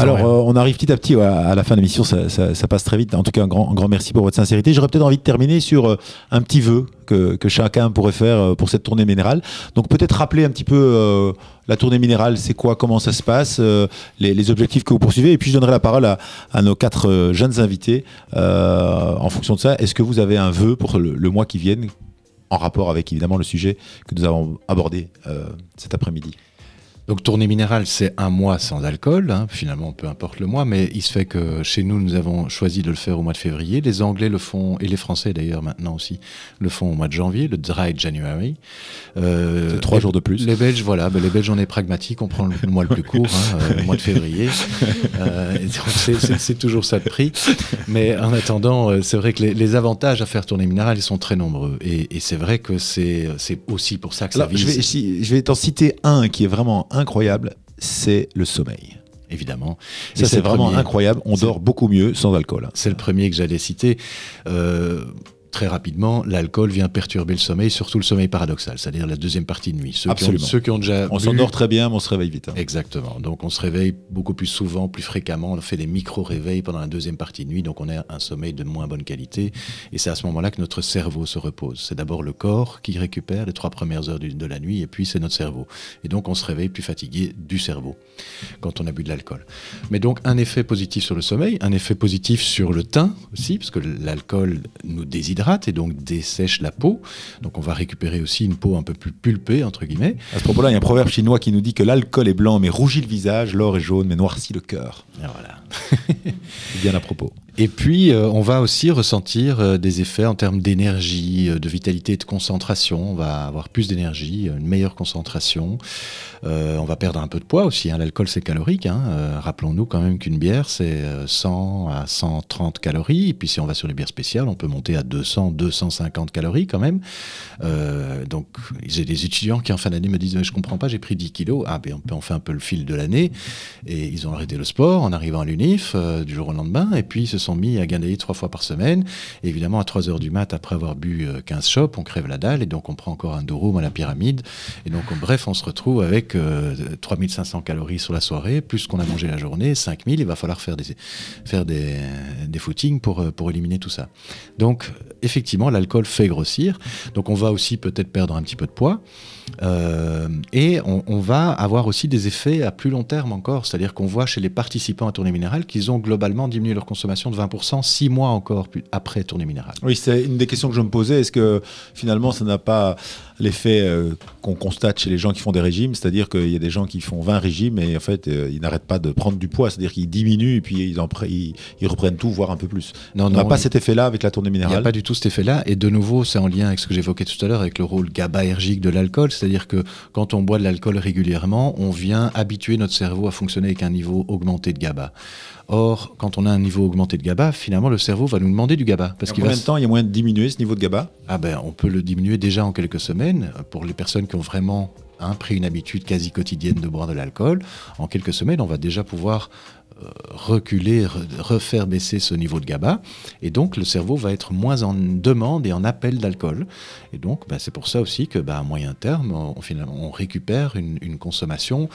Alors, euh, on arrive petit à petit ouais, à la fin de l'émission, ça, ça- ça passe très vite. En tout cas, un grand, un grand merci pour votre sincérité. J'aurais peut-être envie de terminer sur euh, un petit vœu que, que chacun pourrait faire euh, pour cette tournée minérale. Donc, peut-être rappeler un petit peu euh, la tournée minérale, c'est quoi, comment ça se passe, les, les objectifs que vous poursuivez. Et puis, je donnerai la parole à, à nos quatre jeunes invités. en fonction de ça, est-ce que vous avez un vœu pour le, le mois qui vient en rapport avec évidemment le sujet que nous avons abordé cet après-midi? Donc tournée minérale, c'est un mois sans alcool, hein, finalement peu importe le mois, mais il se fait que chez nous, nous avons choisi de le faire au mois de février. Les Anglais le font, et les Français d'ailleurs maintenant aussi, le font au mois de janvier, le Dry January. Euh, C'est trois jours de plus. Les Belges, voilà, ben, les Belges on est pragmatiques, on prend le, mois le plus court, hein, euh, le mois de février. [laughs] Euh, c'est- toujours ça de prix. Mais en attendant, euh, c'est vrai que les, les avantages à faire tournée minérale, ils sont très nombreux. Et, et c'est vrai que c'est c'est aussi pour ça que ça Alors, je vais, je vais t'en citer un qui est vraiment incroyable, c'est le sommeil. Évidemment. Et Ça, c'est vraiment premier. incroyable. On dort beaucoup mieux sans alcool. C'est le premier que j'allais citer. Euh, très rapidement, l'alcool vient perturber le sommeil, surtout le sommeil paradoxal, c'est-à-dire la deuxième partie de nuit. Ceux, qui ont, Absolument. ceux qui ont déjà On s'endort très bien, mais on se réveille vite. hein. Exactement. Donc on se réveille beaucoup plus souvent, plus fréquemment. On fait des micro-réveils pendant la deuxième partie de nuit, donc on a un sommeil de moins bonne qualité. Et c'est à ce moment-là que notre cerveau se repose. C'est d'abord le corps qui récupère les trois premières heures de la nuit, et puis c'est notre cerveau. Et donc on se réveille plus fatigué du cerveau quand on a bu de l'alcool. Mais donc un effet positif sur le sommeil, un effet positif sur le teint aussi, parce que l'alcool nous déshydrate et donc dessèche la peau. Donc on va récupérer aussi une peau un peu plus pulpée, entre guillemets. À ce propos-là, il y a un proverbe chinois qui nous dit que l'alcool est blanc mais rougit le visage, l'or est jaune mais noircit le cœur. Et voilà. [laughs] Bien à propos. Et puis, euh, on va aussi ressentir euh, des effets en termes d'énergie, euh, de vitalité et de concentration. On va avoir plus d'énergie, une meilleure concentration. On va perdre un peu de poids aussi. hein. L'alcool, c'est calorique. hein. Rappelons-nous quand même qu'une bière, c'est euh, 100 à 130 calories. Et puis, si on va sur les bières spéciales, on peut monter à 200, 250 calories quand même. Donc, j'ai des étudiants qui, en fin d'année, me disent Je comprends pas, j'ai pris 10 kilos. Ah, ben, on fait un peu le fil de l'année. Et ils ont arrêté le sport en arrivant à l'UNIF du jour au lendemain. Et puis, ils sont mis à gagner trois fois par semaine. Évidemment, à 3 heures du mat, après avoir bu euh, 15 chopes, on crève la dalle. Et donc, on prend encore un durum à la pyramide. Et donc, bref, on se retrouve avec euh, 3500 calories sur la soirée, plus qu'on a mangé la journée, 5000. Il va falloir faire des, faire footings pour, euh, pour éliminer tout ça. Donc, effectivement, l'alcool fait grossir. Donc, on va aussi peut-être perdre un petit peu de poids. Euh, et on, on va avoir aussi des effets à plus long terme encore. C'est-à-dire qu'on voit chez les participants à tournée minérale qu'ils ont globalement diminué leur consommation de 20% six mois encore après tournée minérale. Oui, c'est une des questions que je me posais. Est-ce que finalement, ça n'a pas l'effet euh, qu'on constate chez les gens qui font des régimes C'est-à-dire qu'il y a des gens qui font 20 régimes et en fait, euh, ils n'arrêtent pas de prendre du poids. C'est-à-dire qu'ils diminuent et puis ils, en ils, ils reprennent tout, voire un peu plus. Non, On n'a pas cet effet-là avec la tournée Il n'y a minérale. pas du tout cet effet-là. Et de nouveau, c'est en lien avec ce que j'évoquais tout à l'heure, avec le rôle GABAergique de l'alcool. C'est-à-dire que quand on boit de l'alcool régulièrement, on vient habituer notre cerveau à fonctionner avec un niveau augmenté de GABA. Or, quand on a un niveau augmenté de GABA, finalement, le cerveau va nous demander du GABA. Parce En qu'il combien va de temps il y a moyen de diminuer ce niveau de GABA? Ah ben, on peut le diminuer déjà en quelques semaines. Pour les personnes qui ont vraiment hein, pris une habitude quasi quotidienne de boire de l'alcool, en quelques semaines, on va déjà pouvoir euh, reculer, re- refaire baisser ce niveau de GABA. Et donc, le cerveau va être moins en demande et en appel d'alcool. Et donc, ben, c'est pour ça aussi que, ben, à moyen terme, on, finalement, on récupère une consommation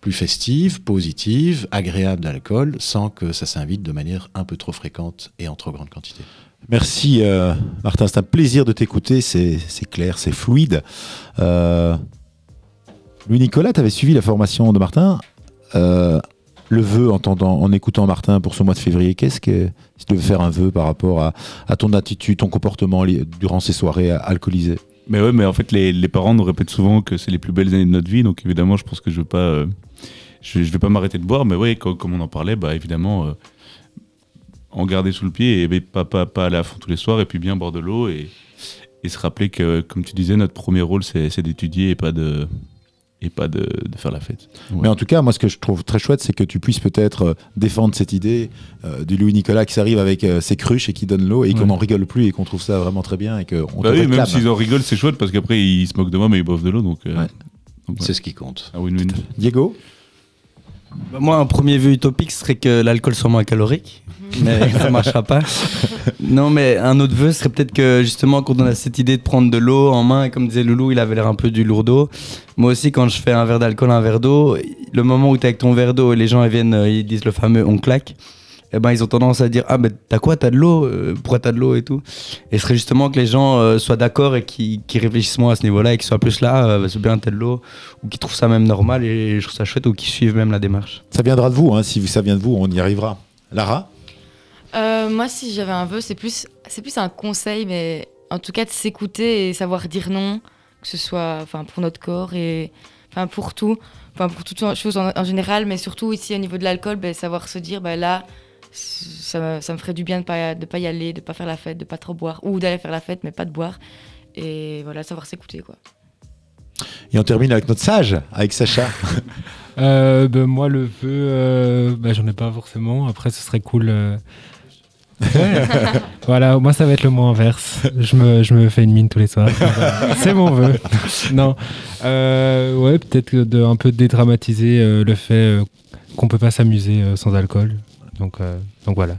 plus festive, positive, agréable d'alcool, sans que ça s'invite de manière un peu trop fréquente et en trop grande quantité. Merci euh, Martin, c'est un plaisir de t'écouter, c'est clair, c'est fluide. Euh, Louis-Nicolas, tu avais suivi la formation de Martin. Euh, le vœu, en, écoutant Martin pour ce mois de février, qu'est-ce que si tu devais faire un vœu par rapport à, ton attitude, ton comportement durant ces soirées alcoolisées? Mais ouais, mais en fait, les, parents nous répètent souvent que c'est les plus belles années de notre vie, donc évidemment, je pense que je veux pas, euh, je, je vais pas m'arrêter de boire, mais co- comme on en parlait, bah évidemment, en garder sous le pied et pas, pas, pas aller à fond tous les soirs, et puis bien boire de l'eau et, et se rappeler que, comme tu disais, notre premier rôle, c'est c'est d'étudier et pas de et pas de, de faire la fête. Ouais. Mais en tout cas, moi, ce que je trouve très chouette, c'est que tu puisses peut-être euh, défendre cette idée euh, du Louis-Nicolas qui s'arrive avec euh, ses cruches et qui donne l'eau et qu'on n'en rigole plus et qu'on trouve ça vraiment très bien et qu'on Bah te oui, même s'ils en rigolent, c'est chouette parce qu'après ils se moquent de moi, mais ils boivent de l'eau, donc. euh, Ouais. C'est ce qui compte. un win-win. Diego? Bah, Moi, un premier vœu utopique serait que l'alcool soit moins calorique. Mais ça [laughs] marchera pas. Non, mais un autre vœu serait peut-être que justement, quand on a cette idée de prendre de l'eau en main, comme disait Loulou, il avait l'air un peu du lourdeau. Moi aussi, quand je fais un verre d'alcool, un verre d'eau, le moment où tu es avec ton verre d'eau et les gens ils viennent, euh, ils disent le fameux on claque. Eh ben, ils ont tendance à dire Ah, mais t'as quoi? T'as de l'eau? Euh, Pourquoi t'as de l'eau et tout? Et ce serait justement que les gens euh, soient d'accord et qui réfléchissent moins à ce niveau-là et qu'ils soient plus là, euh, c'est bien, t'as de l'eau, ou qui trouvent ça même normal et je trouve ça chouette, ou qui suivent même la démarche. Ça viendra de vous, hein, si ça vient de vous, on y arrivera. Lara? Euh, moi, si j'avais un vœu, c'est plus, c'est plus un conseil, mais en tout cas de s'écouter et savoir dire non, que ce soit enfin, pour notre corps et enfin, pour tout, enfin, pour toutes choses en, en général, mais surtout ici au niveau de l'alcool, ben, savoir se dire, ben, là, ça, ça me ferait du bien de pas, de pas y aller, de pas faire la fête, de pas trop boire, ou d'aller faire la fête, mais pas de boire. Et voilà, savoir s'écouter, quoi. Et on termine avec notre sage, avec Sacha. [laughs] Euh, ben, moi, le vœu, euh, ben, j'en ai pas forcément. Après, ce serait cool. euh, [laughs] ouais. voilà, moi, ça va être le mot inverse. Je me, je me fais une mine tous les soirs. [laughs] C'est mon vœu. non. Euh, ouais, peut-être un peu dédramatiser euh, le fait euh, qu'on peut pas s'amuser euh, sans alcool. Donc, euh, donc voilà.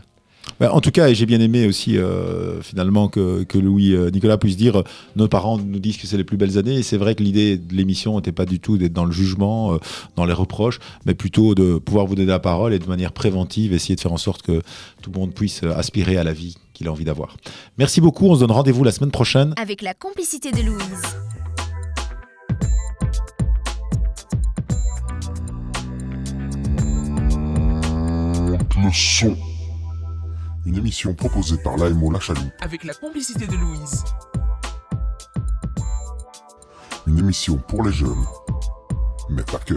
Bah, en tout cas, j'ai bien aimé aussi euh, finalement que, que Louis euh, Nicolas puisse dire nos parents nous disent que c'est les plus belles années. Et c'est vrai que l'idée de l'émission n'était pas du tout d'être dans le jugement, euh, dans les reproches, mais plutôt de pouvoir vous donner la parole et de manière préventive essayer de faire en sorte que tout le monde puisse aspirer à la vie qu'il a envie d'avoir. Merci beaucoup. On se donne rendez-vous la semaine prochaine. Avec la complicité de Louise. Le son. Une émission proposée par l'AMO La Chaloupe. Avec la complicité de Louise. Une émission pour les jeunes. Mais pas que.